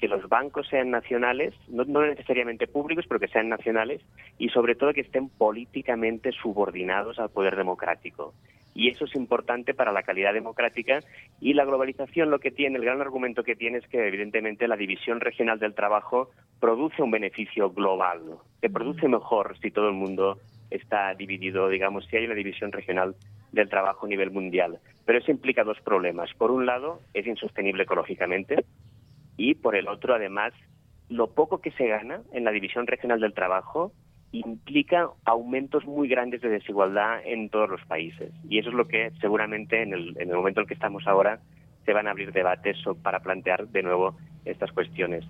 que los bancos sean nacionales, no, necesariamente públicos, pero que sean nacionales, y sobre todo que estén políticamente subordinados al poder democrático. Y eso es importante para la calidad democrática y la globalización lo que tiene, el gran argumento que tiene es que evidentemente la división regional del trabajo produce un beneficio global, se produce mejor si todo el mundo está dividido, digamos, si hay una división regional del trabajo a nivel mundial. Pero eso implica dos problemas. Por un lado, es insostenible ecológicamente y por el otro, además, lo poco que se gana en la división regional del trabajo implica aumentos muy grandes de desigualdad en todos los países. Y eso es lo que seguramente en el, en el momento en que estamos ahora se van a abrir debates para plantear de nuevo estas cuestiones.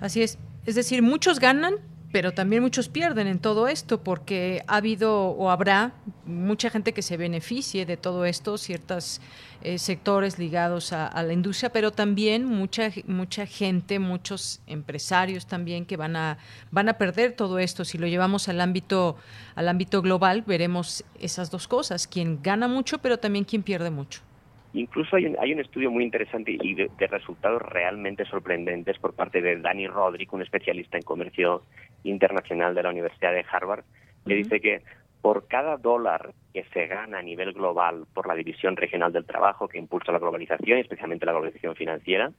Así es. Es decir, muchos ganan, pero también muchos pierden en todo esto porque ha habido o habrá mucha gente que se beneficie de todo esto, ciertos eh, sectores ligados a, la industria, pero también mucha mucha gente, muchos empresarios también que van a van a perder todo esto. Si lo llevamos al ámbito al ámbito global, veremos esas dos cosas: quien gana mucho, pero también quien pierde mucho. Incluso hay un, hay un estudio muy interesante y de, resultados realmente sorprendentes por parte de Danny Roderick, un especialista en comercio internacional de la Universidad de Harvard, que dice que por cada dólar que se gana a nivel global por la división regional del trabajo que impulsa la globalización, especialmente la globalización financiera,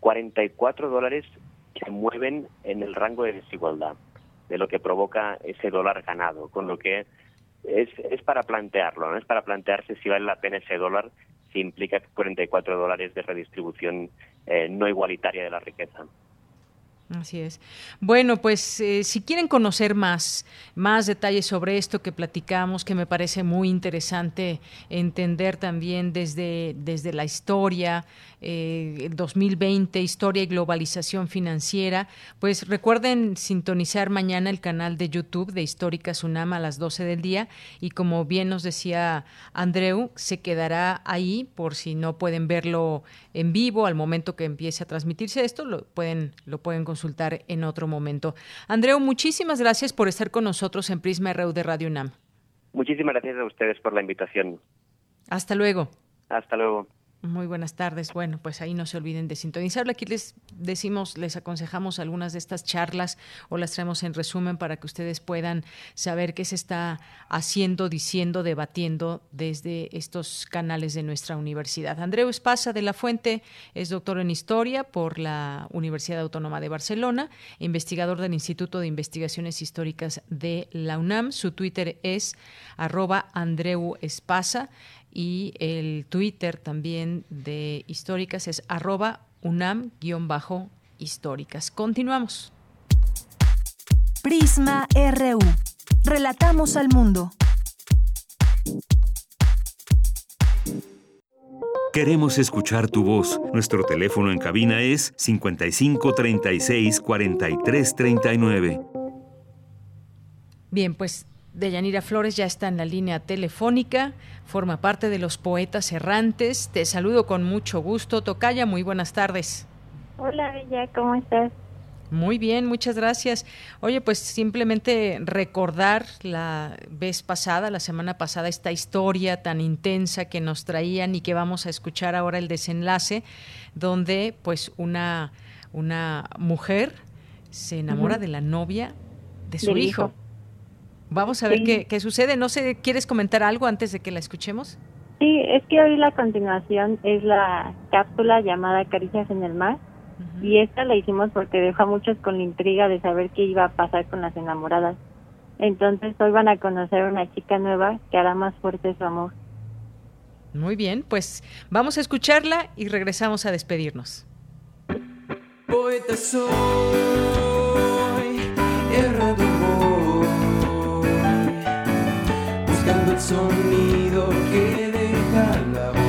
44 dólares se mueven en el rango de desigualdad de lo que provoca ese dólar ganado, con lo que es, es para plantearlo, ¿no? es para plantearse si vale la pena ese dólar implica 44 dólares de redistribución eh, no igualitaria de la riqueza. Así es. Bueno, pues eh, si quieren conocer más, más detalles sobre esto que platicamos, que me parece muy interesante entender también desde, desde la historia, eh, 2020, historia y globalización financiera, pues recuerden sintonizar mañana el canal de YouTube de Histórica Sunama a las 12 del día y como bien nos decía Andreu, se quedará ahí por si no pueden verlo en vivo al momento que empiece a transmitirse esto, lo pueden, lo pueden consultar en otro momento. Andreu, muchísimas gracias por estar con nosotros en Prisma RU de Radio UNAM. Muchísimas gracias a ustedes por la invitación. Hasta luego. Hasta luego. Muy buenas tardes. Bueno, pues ahí no se olviden de sintonizarla. Aquí les decimos, les aconsejamos algunas de estas charlas o las traemos en resumen para que ustedes puedan saber qué se está haciendo, diciendo, debatiendo desde estos canales de nuestra universidad. Andreu Espasa de la Fuente es doctor en Historia por la Universidad Autónoma de Barcelona, investigador del Instituto de Investigaciones Históricas de la UNAM. Su Twitter es arroba Andreu Espasa y el Twitter también de Históricas es arroba unam-históricas. Continuamos. Prisma RU. Relatamos al mundo. Queremos escuchar tu voz. Nuestro teléfono en cabina es 55 36 43 39. Bien, pues Deyanira Flores ya está en la línea telefónica, forma parte de los poetas errantes. Te saludo con mucho gusto. Tocaya, muy buenas tardes. Hola, Bella, ¿cómo estás? Muy bien, muchas gracias. Oye, pues simplemente recordar la vez pasada, la semana pasada, esta historia tan intensa que nos traían y que vamos a escuchar ahora el desenlace, donde pues una, una mujer se enamora de la novia de su hijo. Vamos a ver qué, qué, sucede. No sé, ¿quieres comentar algo antes de que la escuchemos? Sí, es que hoy la continuación es la cápsula llamada Caricias en el Mar. Y esta la hicimos porque dejó a muchos con la intriga de saber qué iba a pasar con las enamoradas. Entonces hoy van a conocer a una chica nueva que hará más fuerte su amor. Muy bien, pues vamos a escucharla y regresamos a despedirnos. Poeta soy, errador sonido que deja la voz.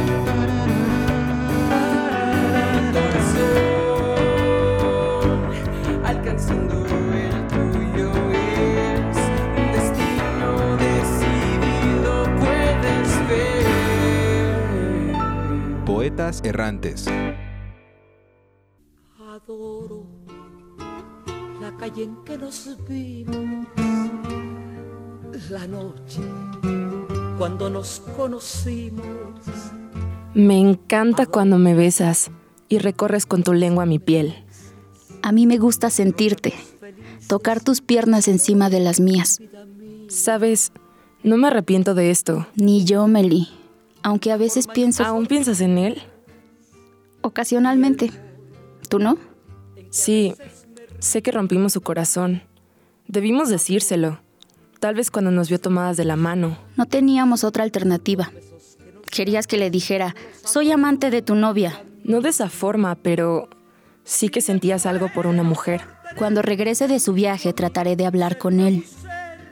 Corazón, alcanzando el tuyo es un destino decidido, puedes ver. Poetas errantes. Adoro la calle en que nos vimos, la noche cuando nos conocimos. Me encanta cuando me besas y recorres con tu lengua mi piel. A mí me gusta sentirte, tocar tus piernas encima de las mías. Sabes, no me arrepiento de esto. Ni yo, Meli. Aunque a veces pienso... ¿Aún piensas en él? Ocasionalmente. ¿Tú no? Sí, sé que rompimos su corazón. Debimos decírselo. Tal vez cuando nos vio tomadas de la mano. No teníamos otra alternativa. Querías que le dijera, soy amante de tu novia. No de esa forma, pero sí que sentías algo por una mujer. Cuando regrese de su viaje trataré de hablar con él.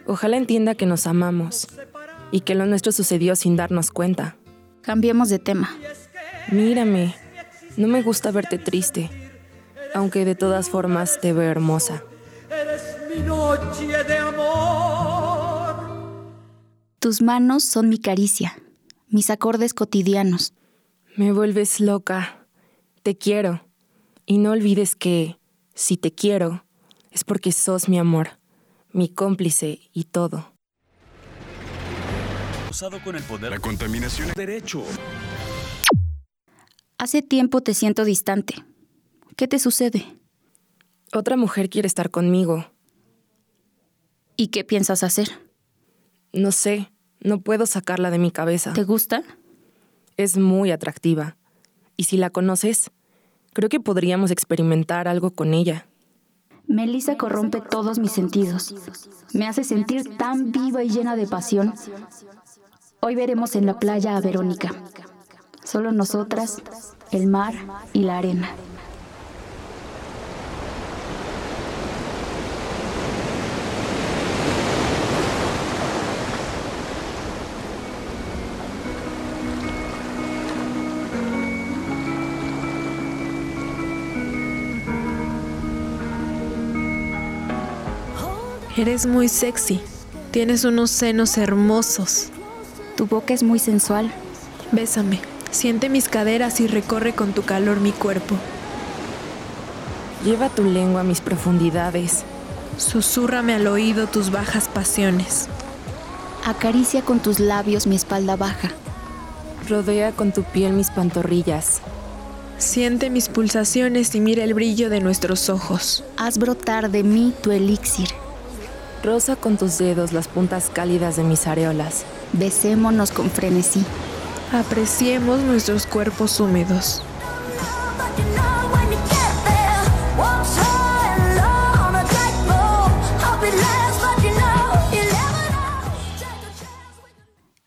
Ojalá entienda que nos amamos y que lo nuestro sucedió sin darnos cuenta. Cambiemos de tema. Mírame, no me gusta verte triste, aunque de todas formas te veo hermosa. Eres mi noche de amor. Tus manos son mi caricia, mis acordes cotidianos. Me vuelves loca. Te quiero. Y no olvides que, si te quiero, es porque sos mi amor, mi cómplice y todo. con el poder. La contaminación. Derecho. Hace tiempo te siento distante. ¿Qué te sucede? Otra mujer quiere estar conmigo. ¿Y qué piensas hacer? No sé, no puedo sacarla de mi cabeza. ¿Te gusta? Es muy atractiva. Y si la conoces, creo que podríamos experimentar algo con ella. Melissa corrompe todos mis sentidos. Me hace sentir tan viva y llena de pasión. Hoy veremos en la playa a Verónica. Solo nosotras, el mar y la arena. Eres muy sexy. Tienes unos senos hermosos. Tu boca es muy sensual. Bésame. Siente mis caderas y recorre con tu calor mi cuerpo. Lleva tu lengua a mis profundidades. Susúrrame al oído tus bajas pasiones. Acaricia con tus labios mi espalda baja. Rodea con tu piel mis pantorrillas. Siente mis pulsaciones y mira el brillo de nuestros ojos. Haz brotar de mí tu elixir. Rosa con tus dedos las puntas cálidas de mis areolas. Besémonos con frenesí. Apreciemos nuestros cuerpos húmedos.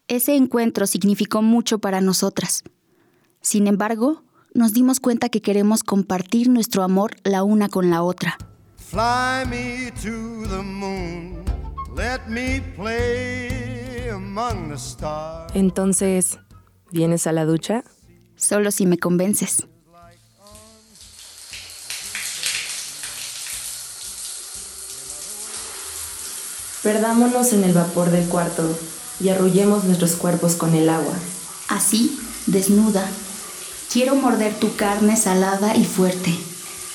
Ese encuentro significó mucho para nosotras. Sin embargo, nos dimos cuenta que queremos compartir nuestro amor la una con la otra. Fly me to the moon, let me play among the stars. Entonces, ¿vienes a la ducha? Solo si me convences. Perdámonos en el vapor del cuarto y arrullemos nuestros cuerpos con el agua. Así, desnuda, quiero morder tu carne salada y fuerte,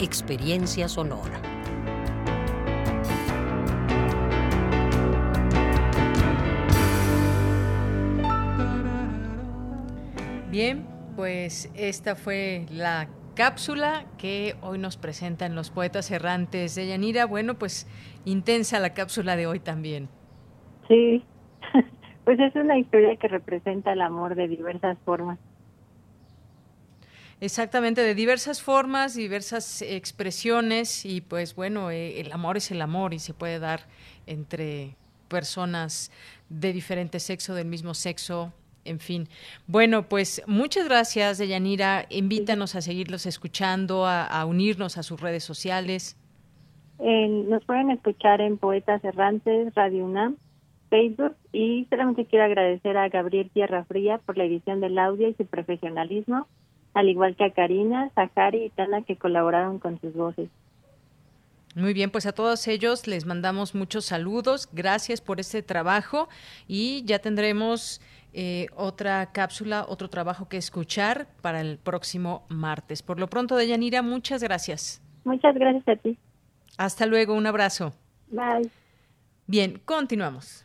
experiencia sonora. Bien, pues esta fue la cápsula que hoy nos presentan los poetas errantes de Yanira. Bueno, pues intensa la cápsula de hoy también. Sí, Pues es una historia que representa el amor de diversas formas. Exactamente, de diversas formas, diversas expresiones y pues bueno, eh, el amor es el amor y se puede dar entre personas de diferente sexo, del mismo sexo, en fin. Bueno, pues muchas gracias, Deyanira. Invítanos a seguirlos escuchando, a, unirnos a sus redes sociales. nos pueden escuchar en Poetas Errantes, Radio UNAM, Facebook y solamente quiero agradecer a Gabriel Tierra Fría por la edición del audio y su profesionalismo al igual que a Karina, Zahari y Tana que colaboraron con sus voces. Muy bien, pues a todos ellos les mandamos muchos saludos, gracias por este trabajo y ya tendremos eh, otra cápsula, otro trabajo que escuchar para el próximo martes. Por lo pronto, Deyanira, muchas gracias. Muchas gracias a ti. Hasta luego, un abrazo. Bye. Bien, continuamos.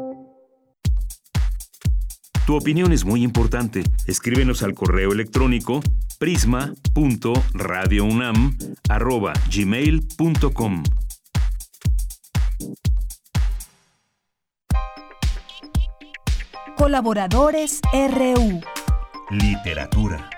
Tu opinión es muy importante. Escríbenos al correo electrónico prisma.radiounam@gmail.com. Colaboradores RU. Literatura.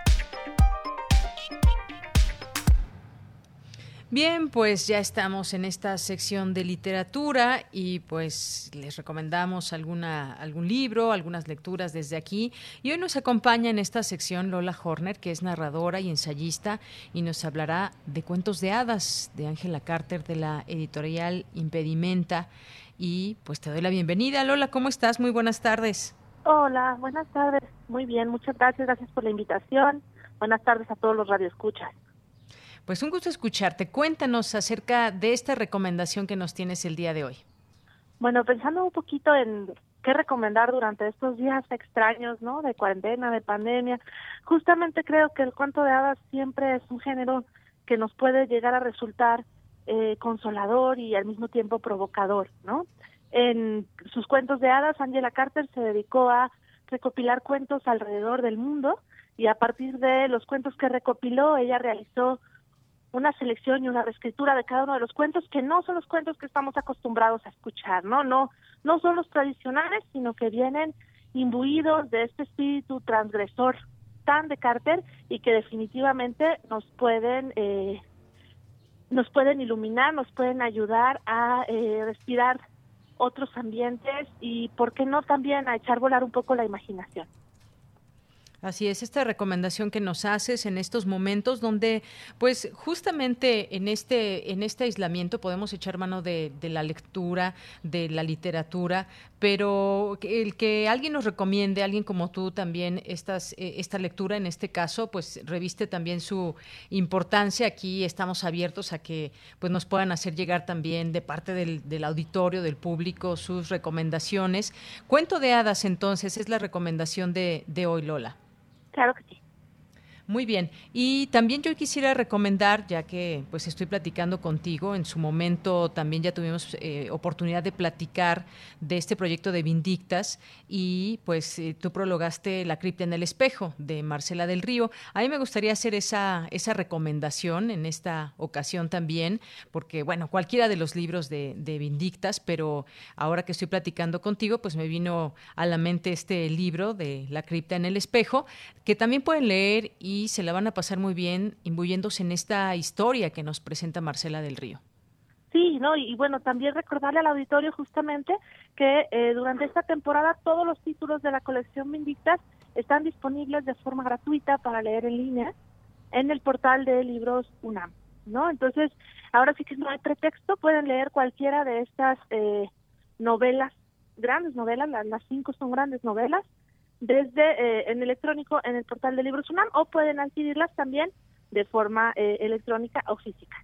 Bien, pues ya estamos en esta sección de literatura y pues les recomendamos alguna, algún libro, algunas lecturas desde aquí. Y hoy nos acompaña en esta sección Lola Horner, que es narradora y ensayista, y nos hablará de cuentos de hadas de Ángela Carter de la editorial Impedimenta. Y pues te doy la bienvenida. Lola, ¿cómo estás? Muy buenas tardes. Hola, buenas tardes. Muy bien, muchas gracias. Gracias por la invitación. Buenas tardes a todos los radioescuchas. Pues un gusto escucharte. Cuéntanos acerca de esta recomendación que nos tienes el día de hoy. Bueno, pensando un poquito en qué recomendar durante estos días extraños, ¿no? De cuarentena, de pandemia. Justamente creo que el cuento de hadas siempre es un género que nos puede llegar a resultar eh, consolador y al mismo tiempo provocador, ¿no? En sus cuentos de hadas, Angela Carter se dedicó a recopilar cuentos alrededor del mundo y a partir de los cuentos que recopiló, ella realizó una selección y una reescritura de cada uno de los cuentos que no son los cuentos que estamos acostumbrados a escuchar, ¿no? No, no son los tradicionales, sino que vienen imbuidos de este espíritu transgresor tan de Carter y que definitivamente nos pueden eh, nos pueden iluminar, nos pueden ayudar a eh, respirar otros ambientes y, ¿por qué no también a echar volar un poco la imaginación? Así es, esta recomendación que nos haces en estos momentos donde, pues, justamente en este, en este aislamiento podemos echar mano de, la lectura, de la literatura, pero el que alguien nos recomiende, alguien como tú también, estas, eh, esta lectura en este caso, pues reviste también su importancia. Aquí estamos abiertos a que pues nos puedan hacer llegar también de parte del, auditorio, del público, sus recomendaciones. Cuento de hadas, entonces, es la recomendación de, de hoy, Lola. Claro que sí. Muy bien. Y también yo quisiera recomendar, ya que pues estoy platicando contigo, en su momento también ya tuvimos eh, oportunidad de platicar de este proyecto de Vindictas y pues eh, tú prologaste La cripta en el espejo de Marcela del Río. A mí me gustaría hacer esa, esa recomendación en esta ocasión también, porque bueno, cualquiera de los libros de, de Vindictas, pero ahora que estoy platicando contigo, pues me vino a la mente este libro de La cripta en el espejo, que también pueden leer y y se la van a pasar muy bien imbuyéndose en esta historia que nos presenta Marcela del Río. Sí, no, y, bueno, también recordarle al auditorio justamente que eh, durante esta temporada todos los títulos de la colección Vindictas están disponibles de forma gratuita para leer en línea en el portal de libros UNAM, ¿no? Entonces, ahora sí que no hay pretexto, pueden leer cualquiera de estas eh, novelas, grandes novelas, las cinco son grandes novelas, desde eh, en electrónico en el portal de Libros UNAM o pueden adquirirlas también de forma eh, electrónica o física.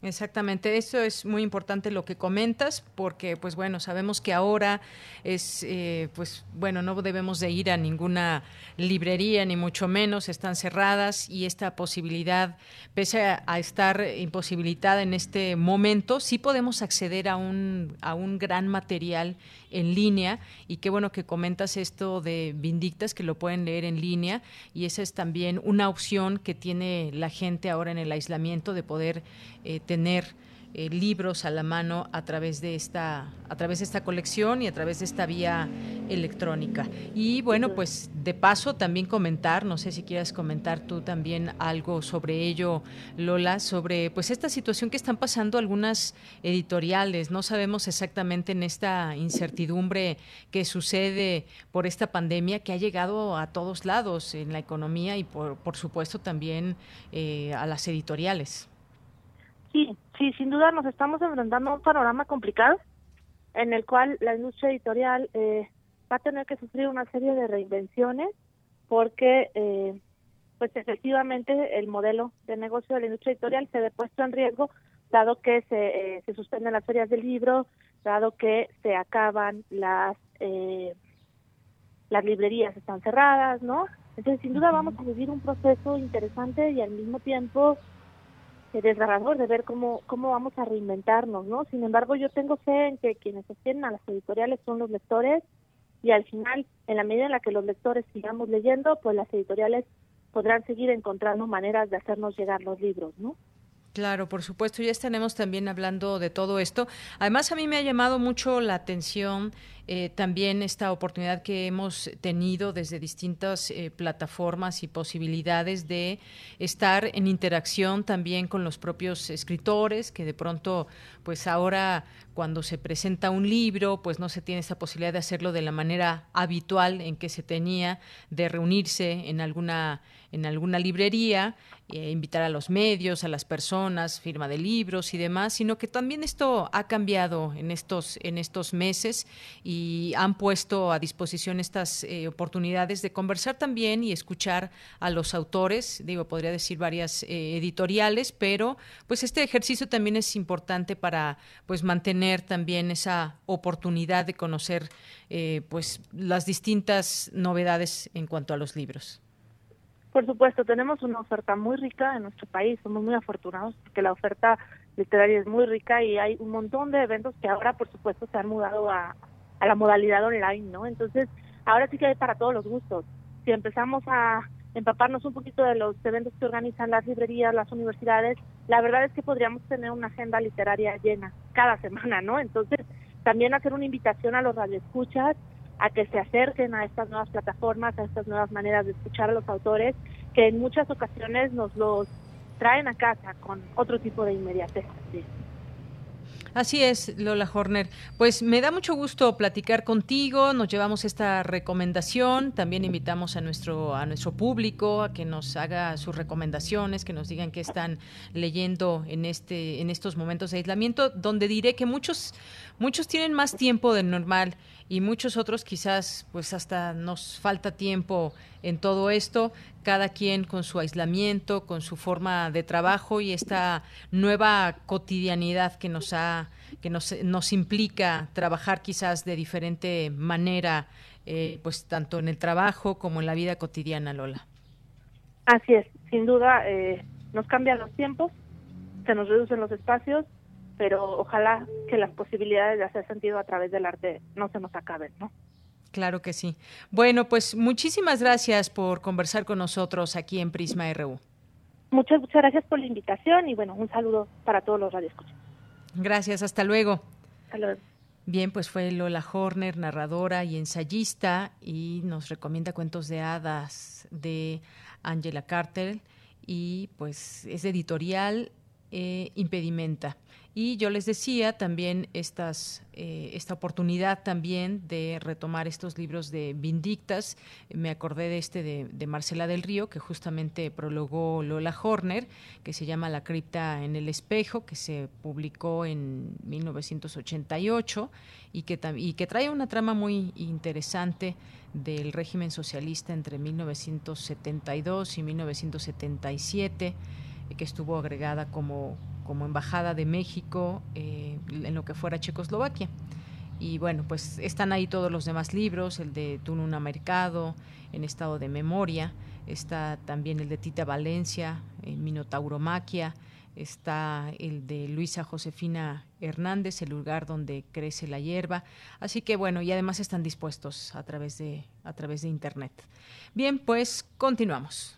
Exactamente, eso es muy importante lo que comentas, porque pues bueno, sabemos que ahora es, eh, pues bueno, no debemos de ir a ninguna librería, ni mucho menos, están cerradas y esta posibilidad, pese a, estar imposibilitada en este momento, sí podemos acceder a un, a un gran material en línea y qué bueno que comentas esto de Vindictas, que lo pueden leer en línea y esa es también una opción que tiene la gente ahora en el aislamiento de poder eh, tener eh, libros a la mano a través de esta a través de esta colección y a través de esta vía electrónica. Y bueno pues de paso también comentar no sé si quieras comentar tú también algo sobre ello Lola sobre pues esta situación que están pasando algunas editoriales. No sabemos exactamente en esta incertidumbre que sucede por esta pandemia que ha llegado a todos lados en la economía y por, por supuesto también eh, a las editoriales Sí, sí, sin duda nos estamos enfrentando a un panorama complicado en el cual la industria editorial eh, va a tener que sufrir una serie de reinvenciones porque, eh, pues efectivamente, el modelo de negocio de la industria editorial se ve puesto en riesgo dado que se, eh, se suspenden las ferias del libro, dado que se acaban las las librerías están cerradas, ¿no? Entonces, sin duda vamos a vivir un proceso interesante y al mismo tiempo desgarrador de ver cómo, cómo vamos a reinventarnos, ¿no? Sin embargo, yo tengo fe en que quienes sostienen a las editoriales son los lectores y al final, en la medida en la que los lectores sigamos leyendo, pues las editoriales podrán seguir encontrando maneras de hacernos llegar los libros, ¿no? Claro, por supuesto, ya estaremos también hablando de todo esto. Además, a mí me ha llamado mucho la atención eh, también esta oportunidad que hemos tenido desde distintas eh, plataformas y posibilidades de estar en interacción también con los propios escritores, que de pronto, pues ahora cuando se presenta un libro, pues no se tiene esa posibilidad de hacerlo de la manera habitual en que se tenía, de reunirse en alguna, en alguna librería, eh, invitar a los medios, a las personas, firma de libros y demás, sino que también esto ha cambiado en estos, en estos meses y han puesto a disposición estas eh, oportunidades de conversar también y escuchar a los autores, digo, podría decir varias eh, editoriales, pero pues este ejercicio también es importante para pues mantener también esa oportunidad de conocer eh, pues las distintas novedades en cuanto a los libros. Por supuesto, tenemos una oferta muy rica en nuestro país, somos muy afortunados porque la oferta literaria es muy rica y hay un montón de eventos que ahora, por supuesto, se han mudado a, a la modalidad online, ¿no? Entonces, ahora sí que hay para todos los gustos. Si empezamos a empaparnos un poquito de los eventos que organizan las librerías, las universidades, la verdad es que podríamos tener una agenda literaria llena cada semana, ¿no? Entonces, también hacer una invitación a los radioescuchas a que se acerquen a estas nuevas plataformas, a estas nuevas maneras de escuchar a los autores, que en muchas ocasiones nos los traen a casa con otro tipo de inmediatez. Así es, Lola Horner. Pues me da mucho gusto platicar contigo. Nos llevamos esta recomendación. También invitamos a nuestro a nuestro público a que nos haga sus recomendaciones, que nos digan qué están leyendo en este en estos momentos de aislamiento, donde diré que muchos muchos tienen más tiempo del normal y muchos otros quizás pues hasta nos falta tiempo en todo esto, cada quien con su aislamiento, con su forma de trabajo y esta nueva cotidianidad que nos ha que nos, nos implica trabajar quizás de diferente manera eh, pues tanto en el trabajo como en la vida cotidiana, Lola. Así es, sin duda eh, nos cambian los tiempos, se nos reducen los espacios pero ojalá que las posibilidades de hacer sentido a través del arte no se nos acaben, ¿no? Claro que sí. Bueno, pues muchísimas gracias por conversar con nosotros aquí en Prisma RU. Muchas, muchas gracias por la invitación y bueno, un saludo para todos los radioescuchas. Gracias, hasta luego. Hasta luego. Bien, pues fue Lola Horner, narradora y ensayista, y nos recomienda cuentos de hadas de Angela Carter, y pues es editorial eh, Impedimenta. Y yo les decía también estas, eh, esta oportunidad también de retomar estos libros de Vindictas. Me acordé de este de, Marcela del Río, que justamente prologó Lola Horner, que se llama La cripta en el espejo, que se publicó en 1988 y que, y que trae una trama muy interesante del régimen socialista entre 1972 y 1977 que estuvo agregada como como embajada de México eh, en lo que fuera Checoslovaquia. Y bueno, pues están ahí todos los demás libros, el de Tununa Mercado, en estado de memoria, está también el de Tita Valencia, en Minotauromaquia, está el de Luisa Josefina Hernández, el lugar donde crece la hierba. Así que bueno, y además están dispuestos a través de, a través de internet. Bien, pues continuamos.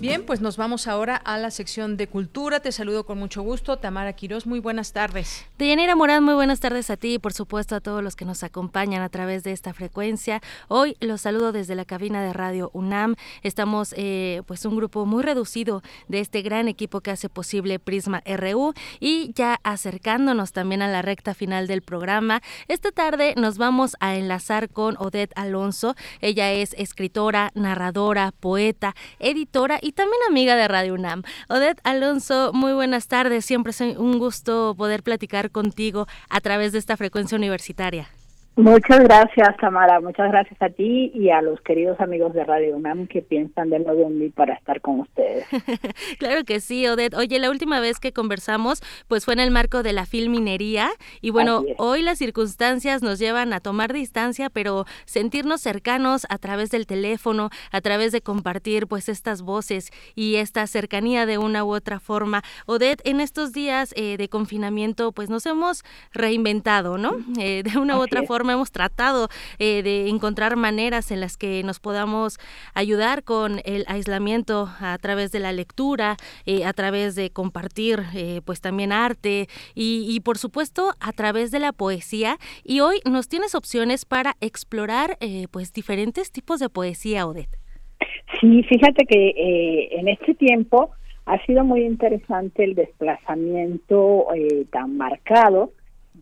Bien, pues nos vamos ahora a la sección de cultura. Te saludo con mucho gusto. Tamara Quirós, muy buenas tardes. Deyanira Morán, muy buenas tardes a ti y por supuesto a todos los que nos acompañan a través de esta frecuencia. Hoy los saludo desde la cabina de Radio UNAM. Estamos eh, pues un grupo muy reducido de este gran equipo que hace posible Prisma RU y ya acercándonos también a la recta final del programa. Esta tarde nos vamos a enlazar con Odette Alonso. Ella es escritora, narradora, poeta, editora y también amiga de Radio UNAM. Odette Alonso, muy buenas tardes. Siempre es un gusto poder platicar contigo a través de esta frecuencia universitaria. Muchas gracias, Tamara. Muchas gracias a ti y a los queridos amigos de Radio UNAM que piensan de nuevo en mí para estar con ustedes. claro que sí, Odette. Oye, la última vez que conversamos, pues fue en el marco de la filminería y bueno, hoy las circunstancias nos llevan a tomar distancia, pero sentirnos cercanos a través del teléfono, a través de compartir pues estas voces y esta cercanía de una u otra forma. Odette, en estos días eh, de confinamiento, pues nos hemos reinventado, ¿no? Eh, de una u otra forma hemos tratado eh, de encontrar maneras en las que nos podamos ayudar con el aislamiento a través de la lectura, eh, a través de compartir eh, pues también arte y, por supuesto a través de la poesía. Y hoy nos tienes opciones para explorar pues diferentes tipos de poesía, Odette. Sí, fíjate que en este tiempo ha sido muy interesante el desplazamiento tan marcado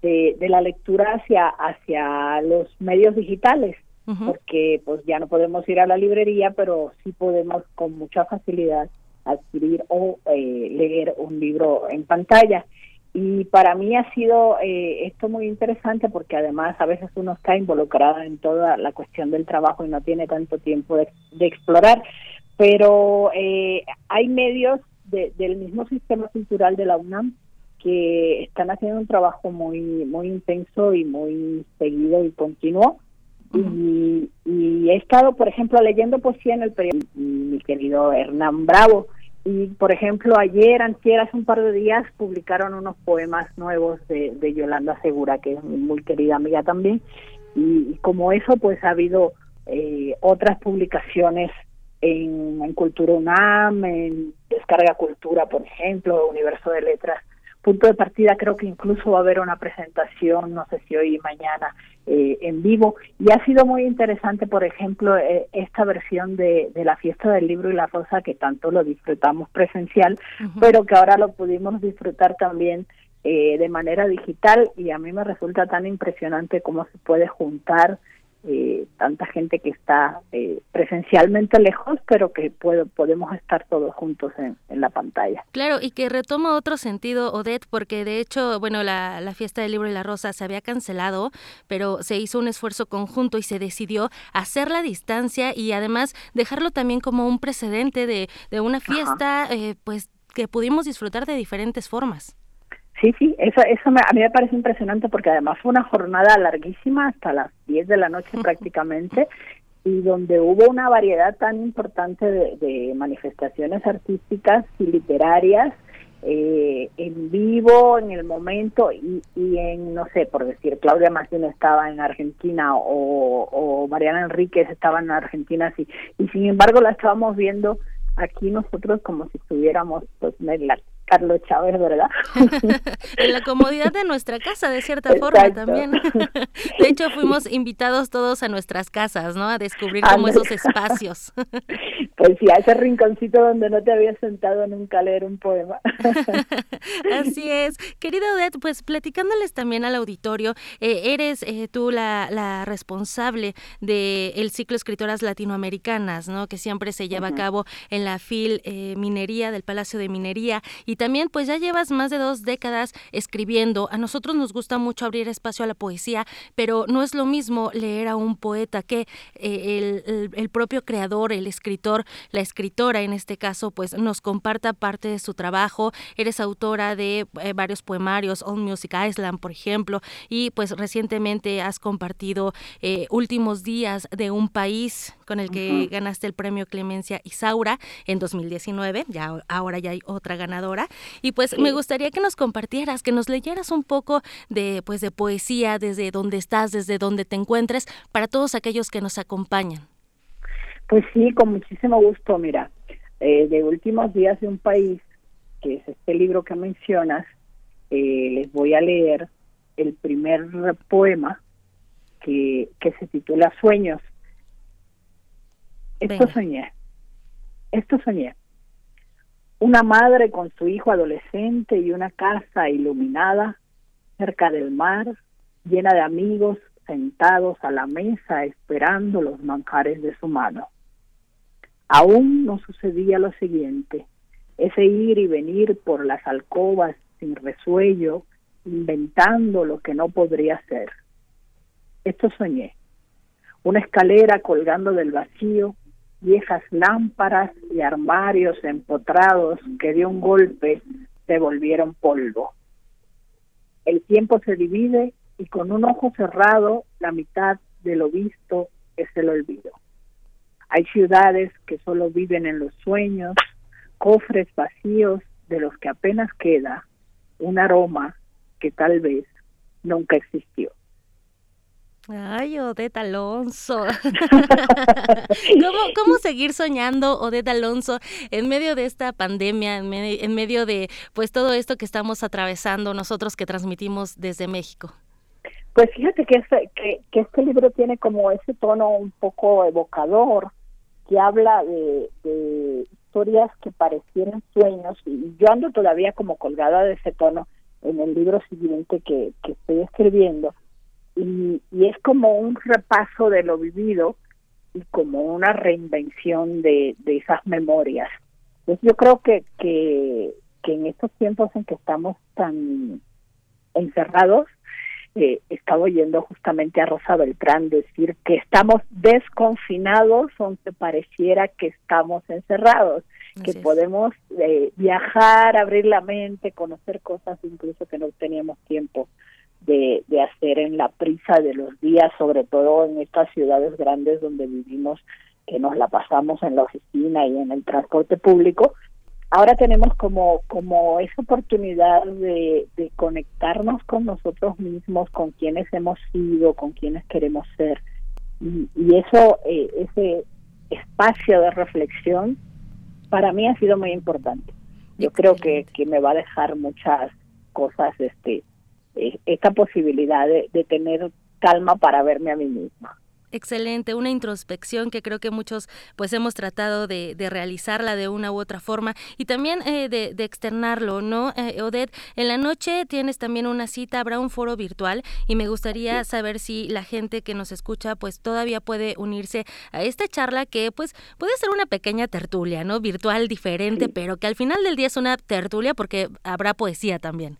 de, la lectura hacia, hacia los medios digitales, porque pues ya no podemos ir a la librería, pero sí podemos con mucha facilidad adquirir o eh, leer un libro en pantalla. Y para mí ha sido eh, esto muy interesante porque además a veces uno está involucrado en toda la cuestión del trabajo y no tiene tanto tiempo de, explorar, pero eh, hay medios del mismo sistema cultural de la UNAM que están haciendo un trabajo muy muy intenso y muy seguido y continuo. y, he estado, por ejemplo, leyendo poesía en el periódico, mi querido Hernán Bravo. Y, por ejemplo, ayer, antier, hace un par de días, publicaron unos poemas nuevos de, de Yolanda Segura, que es mi muy querida amiga también. Y, como eso, pues ha habido eh, otras publicaciones en, en Cultura UNAM, en Descarga Cultura, por ejemplo, Universo de Letras, punto de partida creo que incluso va a haber una presentación, no sé si hoy y mañana, eh, en vivo. Y ha sido muy interesante, por ejemplo, eh, esta versión de, de, la fiesta del libro y la rosa, que tanto lo disfrutamos presencial, pero que ahora lo pudimos disfrutar también eh, de manera digital y a mí me resulta tan impresionante cómo se puede juntar eh, tanta gente que está eh, presencialmente lejos, pero que podemos estar todos juntos en, la pantalla. Claro, y que retoma otro sentido, Odette, porque de hecho, bueno, la, fiesta del libro y la rosa se había cancelado, pero se hizo un esfuerzo conjunto y se decidió hacer la distancia y además dejarlo también como un precedente de, de una fiesta, eh, pues que pudimos disfrutar de diferentes formas. Sí, sí, eso, eso a mí me parece impresionante porque además fue una jornada larguísima hasta las 10 de la noche prácticamente y donde hubo una variedad tan importante de, manifestaciones artísticas y literarias eh, en vivo, en el momento y, y, en, no sé, por decir, Claudia Massino estaba en Argentina o, o Mariana Enríquez estaba en Argentina y sin embargo la estábamos viendo aquí nosotros como si estuviéramos pues, Carlos Chávez, ¿verdad? en la comodidad de nuestra casa, de cierta forma también. de hecho, fuimos invitados todos a nuestras casas, ¿no? A descubrir como esos espacios. pues sí, a ese rinconcito donde no te habías sentado nunca a leer un poema. Así es. Querida Odette, pues platicándoles también al auditorio, eh, eres eh, tú la, la responsable del ciclo Escritoras Latinoamericanas, ¿no? Que siempre se lleva a cabo en la FIL eh, Minería del Palacio de Minería y también pues ya llevas más de dos décadas escribiendo. A nosotros nos gusta mucho abrir espacio a la poesía, pero no es lo mismo leer a un poeta que eh, el, propio creador, el escritor, la escritora en este caso, pues nos comparta parte de su trabajo. Eres autora de eh, varios poemarios, All Music Island, por ejemplo, y pues recientemente has compartido eh, Últimos días de un país con el que ganaste el premio Clemencia Isaura en 2019, ya ahora ya hay otra ganadora y pues me gustaría que nos compartieras, que nos leyeras un poco de pues de poesía desde donde estás, desde donde te encuentres para todos aquellos que nos acompañan. Pues sí, con muchísimo gusto, mira, eh, de últimos días de un país, que es este libro que mencionas, eh, les voy a leer el primer poema que, que se titula Sueños esto soñé. Esto soñé. Una madre con su hijo adolescente y una casa iluminada cerca del mar, llena de amigos sentados a la mesa esperando los manjares de su mano. Aún no sucedía lo siguiente, ese ir y venir por las alcobas sin resuello, inventando lo que no podría ser. Esto soñé. Una escalera colgando del vacío, viejas lámparas y armarios empotrados que de un golpe se volvieron polvo. El tiempo se divide y con un ojo cerrado la mitad de lo visto es el olvido. Hay ciudades que solo viven en los sueños, cofres vacíos de los que apenas queda un aroma que tal vez nunca existió. Ay, Odette Alonso. ¿Cómo, seguir soñando, Odette Alonso, en medio de esta pandemia, en, medio de pues todo esto que estamos atravesando nosotros que transmitimos desde México? Pues fíjate que este, que, este libro tiene como ese tono un poco evocador, que habla de, historias que parecieran sueños, y yo ando todavía como colgada de ese tono en el libro siguiente que, que estoy escribiendo y, es como un repaso de lo vivido y como una reinvención de, de esas memorias. Entonces yo creo que, que, que en estos tiempos en que estamos tan encerrados, eh, estaba oyendo justamente a Rosa Beltrán decir que estamos desconfinados aunque pareciera que estamos encerrados, que podemos eh, viajar, abrir la mente, conocer cosas incluso que no teníamos tiempo de, hacer en la prisa de los días, sobre todo en estas ciudades grandes donde vivimos, que nos la pasamos en la oficina y en el transporte público. Ahora tenemos como, como esa oportunidad de, de conectarnos con nosotros mismos, con quienes hemos sido, con quienes queremos ser. Y, y eso, eh, ese espacio de reflexión, para mí ha sido muy importante. Yo creo que, que me va a dejar muchas cosas este eh, esta posibilidad de, de tener calma para verme a mí misma. Excelente, una introspección que creo que muchos pues hemos tratado de, realizarla de una u otra forma y también eh, de, externarlo, ¿no? Eh, Odette, en la noche tienes también una cita, habrá un foro virtual y me gustaría saber si la gente que nos escucha pues todavía puede unirse a esta charla que pues puede ser una pequeña tertulia, ¿no? Virtual diferente, pero que al final del día es una tertulia porque habrá poesía también.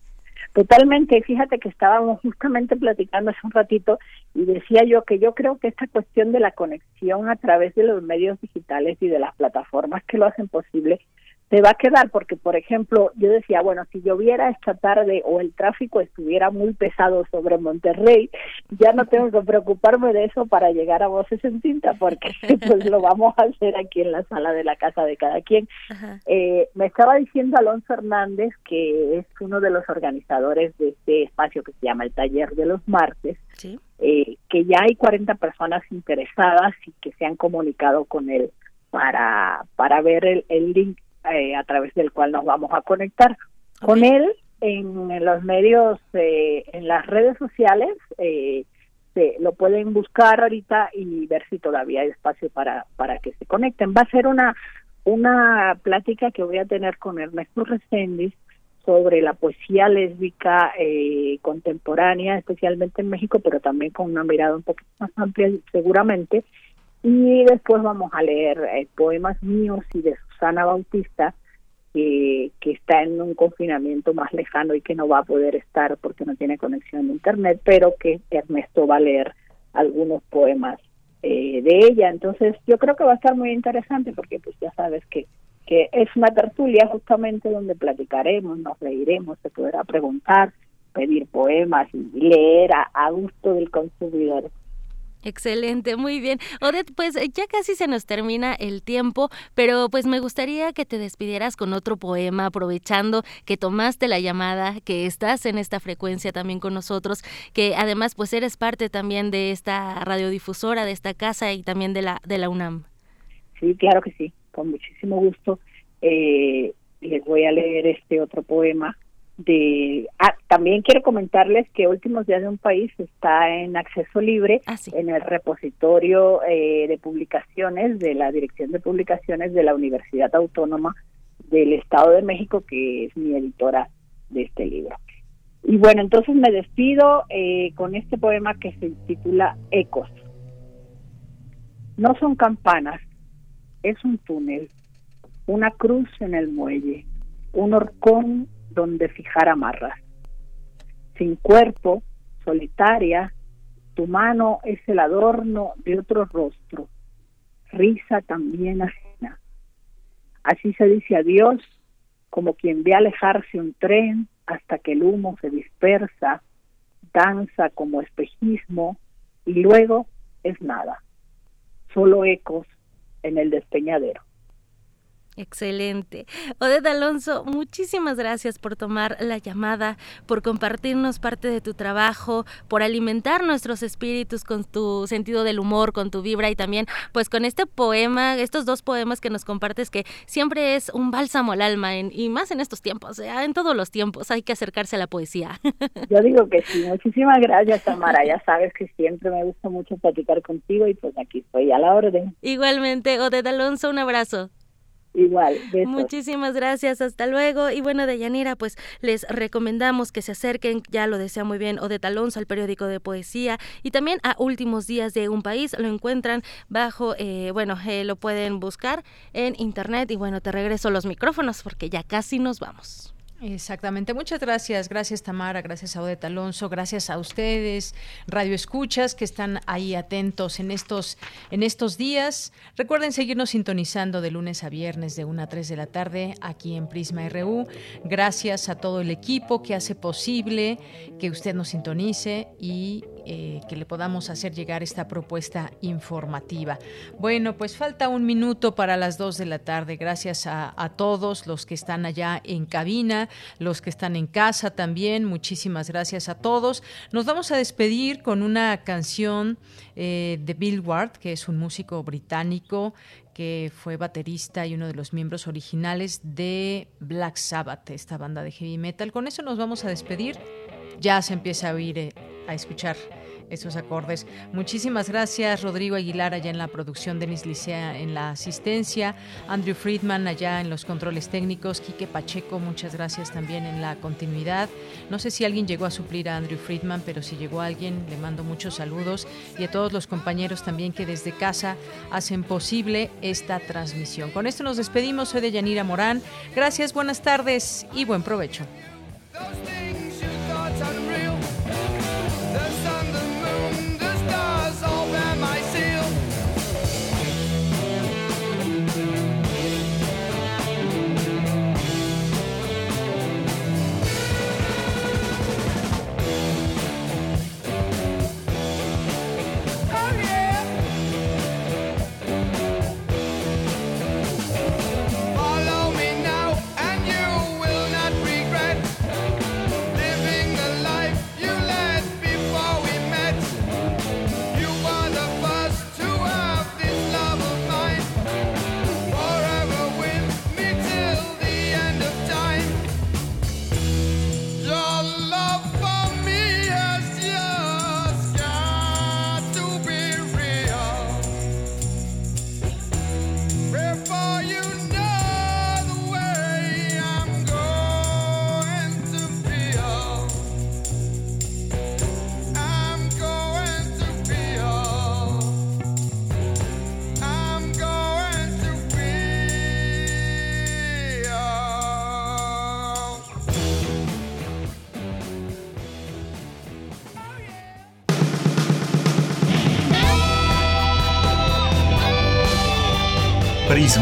Totalmente, fíjate que estábamos justamente platicando hace un ratito y decía yo que yo creo que esta cuestión de la conexión a través de los medios digitales y de las plataformas que lo hacen posible se va a quedar porque, por ejemplo, yo decía, bueno, si lloviera esta tarde o el tráfico estuviera muy pesado sobre Monterrey, ya no tengo que preocuparme de eso para llegar a Voces en Cinta, porque pues lo vamos a hacer aquí en la sala de la casa de cada quien. Eh, me estaba diciendo Alonso Hernández, que es uno de los organizadores de este espacio que se llama el Taller de los Martes, eh, que ya hay 40 personas interesadas y que se han comunicado con él para, para ver el, el link eh, a través del cual nos vamos a conectar. con él en, los medios, eh, en las redes sociales, eh, se, lo pueden buscar ahorita y ver si todavía hay espacio para, para que se conecten. Va a ser una, una plática que voy a tener con Ernesto Reséndiz sobre la poesía lésbica eh, contemporánea, especialmente en México, pero también con una mirada un poco más amplia seguramente. Y después vamos a leer eh, poemas míos y de Susana Bautista, que, está en un confinamiento más lejano y que no va a poder estar porque no tiene conexión a Internet, pero que Ernesto va a leer algunos poemas eh, de ella. Entonces yo creo que va a estar muy interesante porque pues ya sabes que es una tertulia justamente donde platicaremos, nos reiremos, se podrá preguntar, pedir poemas y leer a, gusto del consumidor. Excelente, muy bien. Odette, pues ya casi se nos termina el tiempo, pero pues me gustaría que te despidieras con otro poema, aprovechando que tomaste la llamada, que estás en esta frecuencia también con nosotros, que además pues eres parte también de esta radiodifusora, de esta casa y también de la, de la UNAM. Sí, claro que sí con muchísimo gusto eh, les voy a leer este otro poema de ah, también quiero comentarles que Últimos días de un país está en acceso libre ah, en el repositorio eh, de publicaciones de la Dirección de Publicaciones de la Universidad Autónoma del Estado de México que es mi editora de este libro. Y bueno, entonces me despido eh, con este poema que se titula Ecos. No son campanas, es un túnel, una cruz en el muelle, un horcón donde fijar amarras. Sin cuerpo, solitaria, tu mano es el adorno de otro rostro, risa también ajena. Así se dice adiós, como quien ve alejarse un tren hasta que el humo se dispersa, danza como espejismo y luego es nada, solo ecos en el despeñadero. Excelente. Odette Alonso, muchísimas gracias por tomar la llamada, por compartirnos parte de tu trabajo, por alimentar nuestros espíritus con tu sentido del humor, con tu vibra y también pues con este poema, estos dos poemas que nos compartes que siempre es un bálsamo al alma y más en estos tiempos, ¿eh? en todos los tiempos hay que acercarse a la poesía. Yo digo que sí, muchísimas gracias Tamara, ya sabes que siempre me gusta mucho platicar contigo y pues aquí estoy a la orden. Igualmente, Odette Alonso, un abrazo. Igual. Muchísimas gracias, hasta luego. Y bueno, Deyanira, pues les recomendamos que se acerquen, ya lo desea muy bien, Odette Alonso al periódico de poesía y también a Últimos Días de un País. Lo encuentran bajo, eh, bueno, eh, lo pueden buscar en internet. Y bueno, te regreso los micrófonos porque ya casi nos vamos. Exactamente. Muchas gracias. Gracias Tamara, gracias a Odette Alonso, gracias a ustedes, Radio Escuchas, que están ahí atentos en estos, en estos días. Recuerden seguirnos sintonizando de lunes a viernes de 1 a 3 de la tarde aquí en Prisma RU. Gracias a todo el equipo que hace posible que usted nos sintonice y eh, que le podamos hacer llegar esta propuesta informativa. Bueno, pues falta un minuto para las dos de la tarde. Gracias a, todos los que están allá en cabina, los que están en casa también. Muchísimas gracias a todos. Nos vamos a despedir con una canción eh, de Bill Ward, que es un músico británico que fue baterista y uno de los miembros originales de Black Sabbath, esta banda de heavy metal. Con eso nos vamos a despedir. Ya se empieza a oír, eh, a escuchar esos acordes. Muchísimas gracias, Rodrigo Aguilar, allá en la producción, Denis Licea en la asistencia, Andrew Friedman allá en los controles técnicos, Quique Pacheco, muchas gracias también en la continuidad. No sé si alguien llegó a suplir a Andrew Friedman, pero si llegó alguien, le mando muchos saludos y a todos los compañeros también que desde casa hacen posible esta transmisión. Con esto nos despedimos, soy de Yanira Morán. Gracias, buenas tardes y buen provecho. stars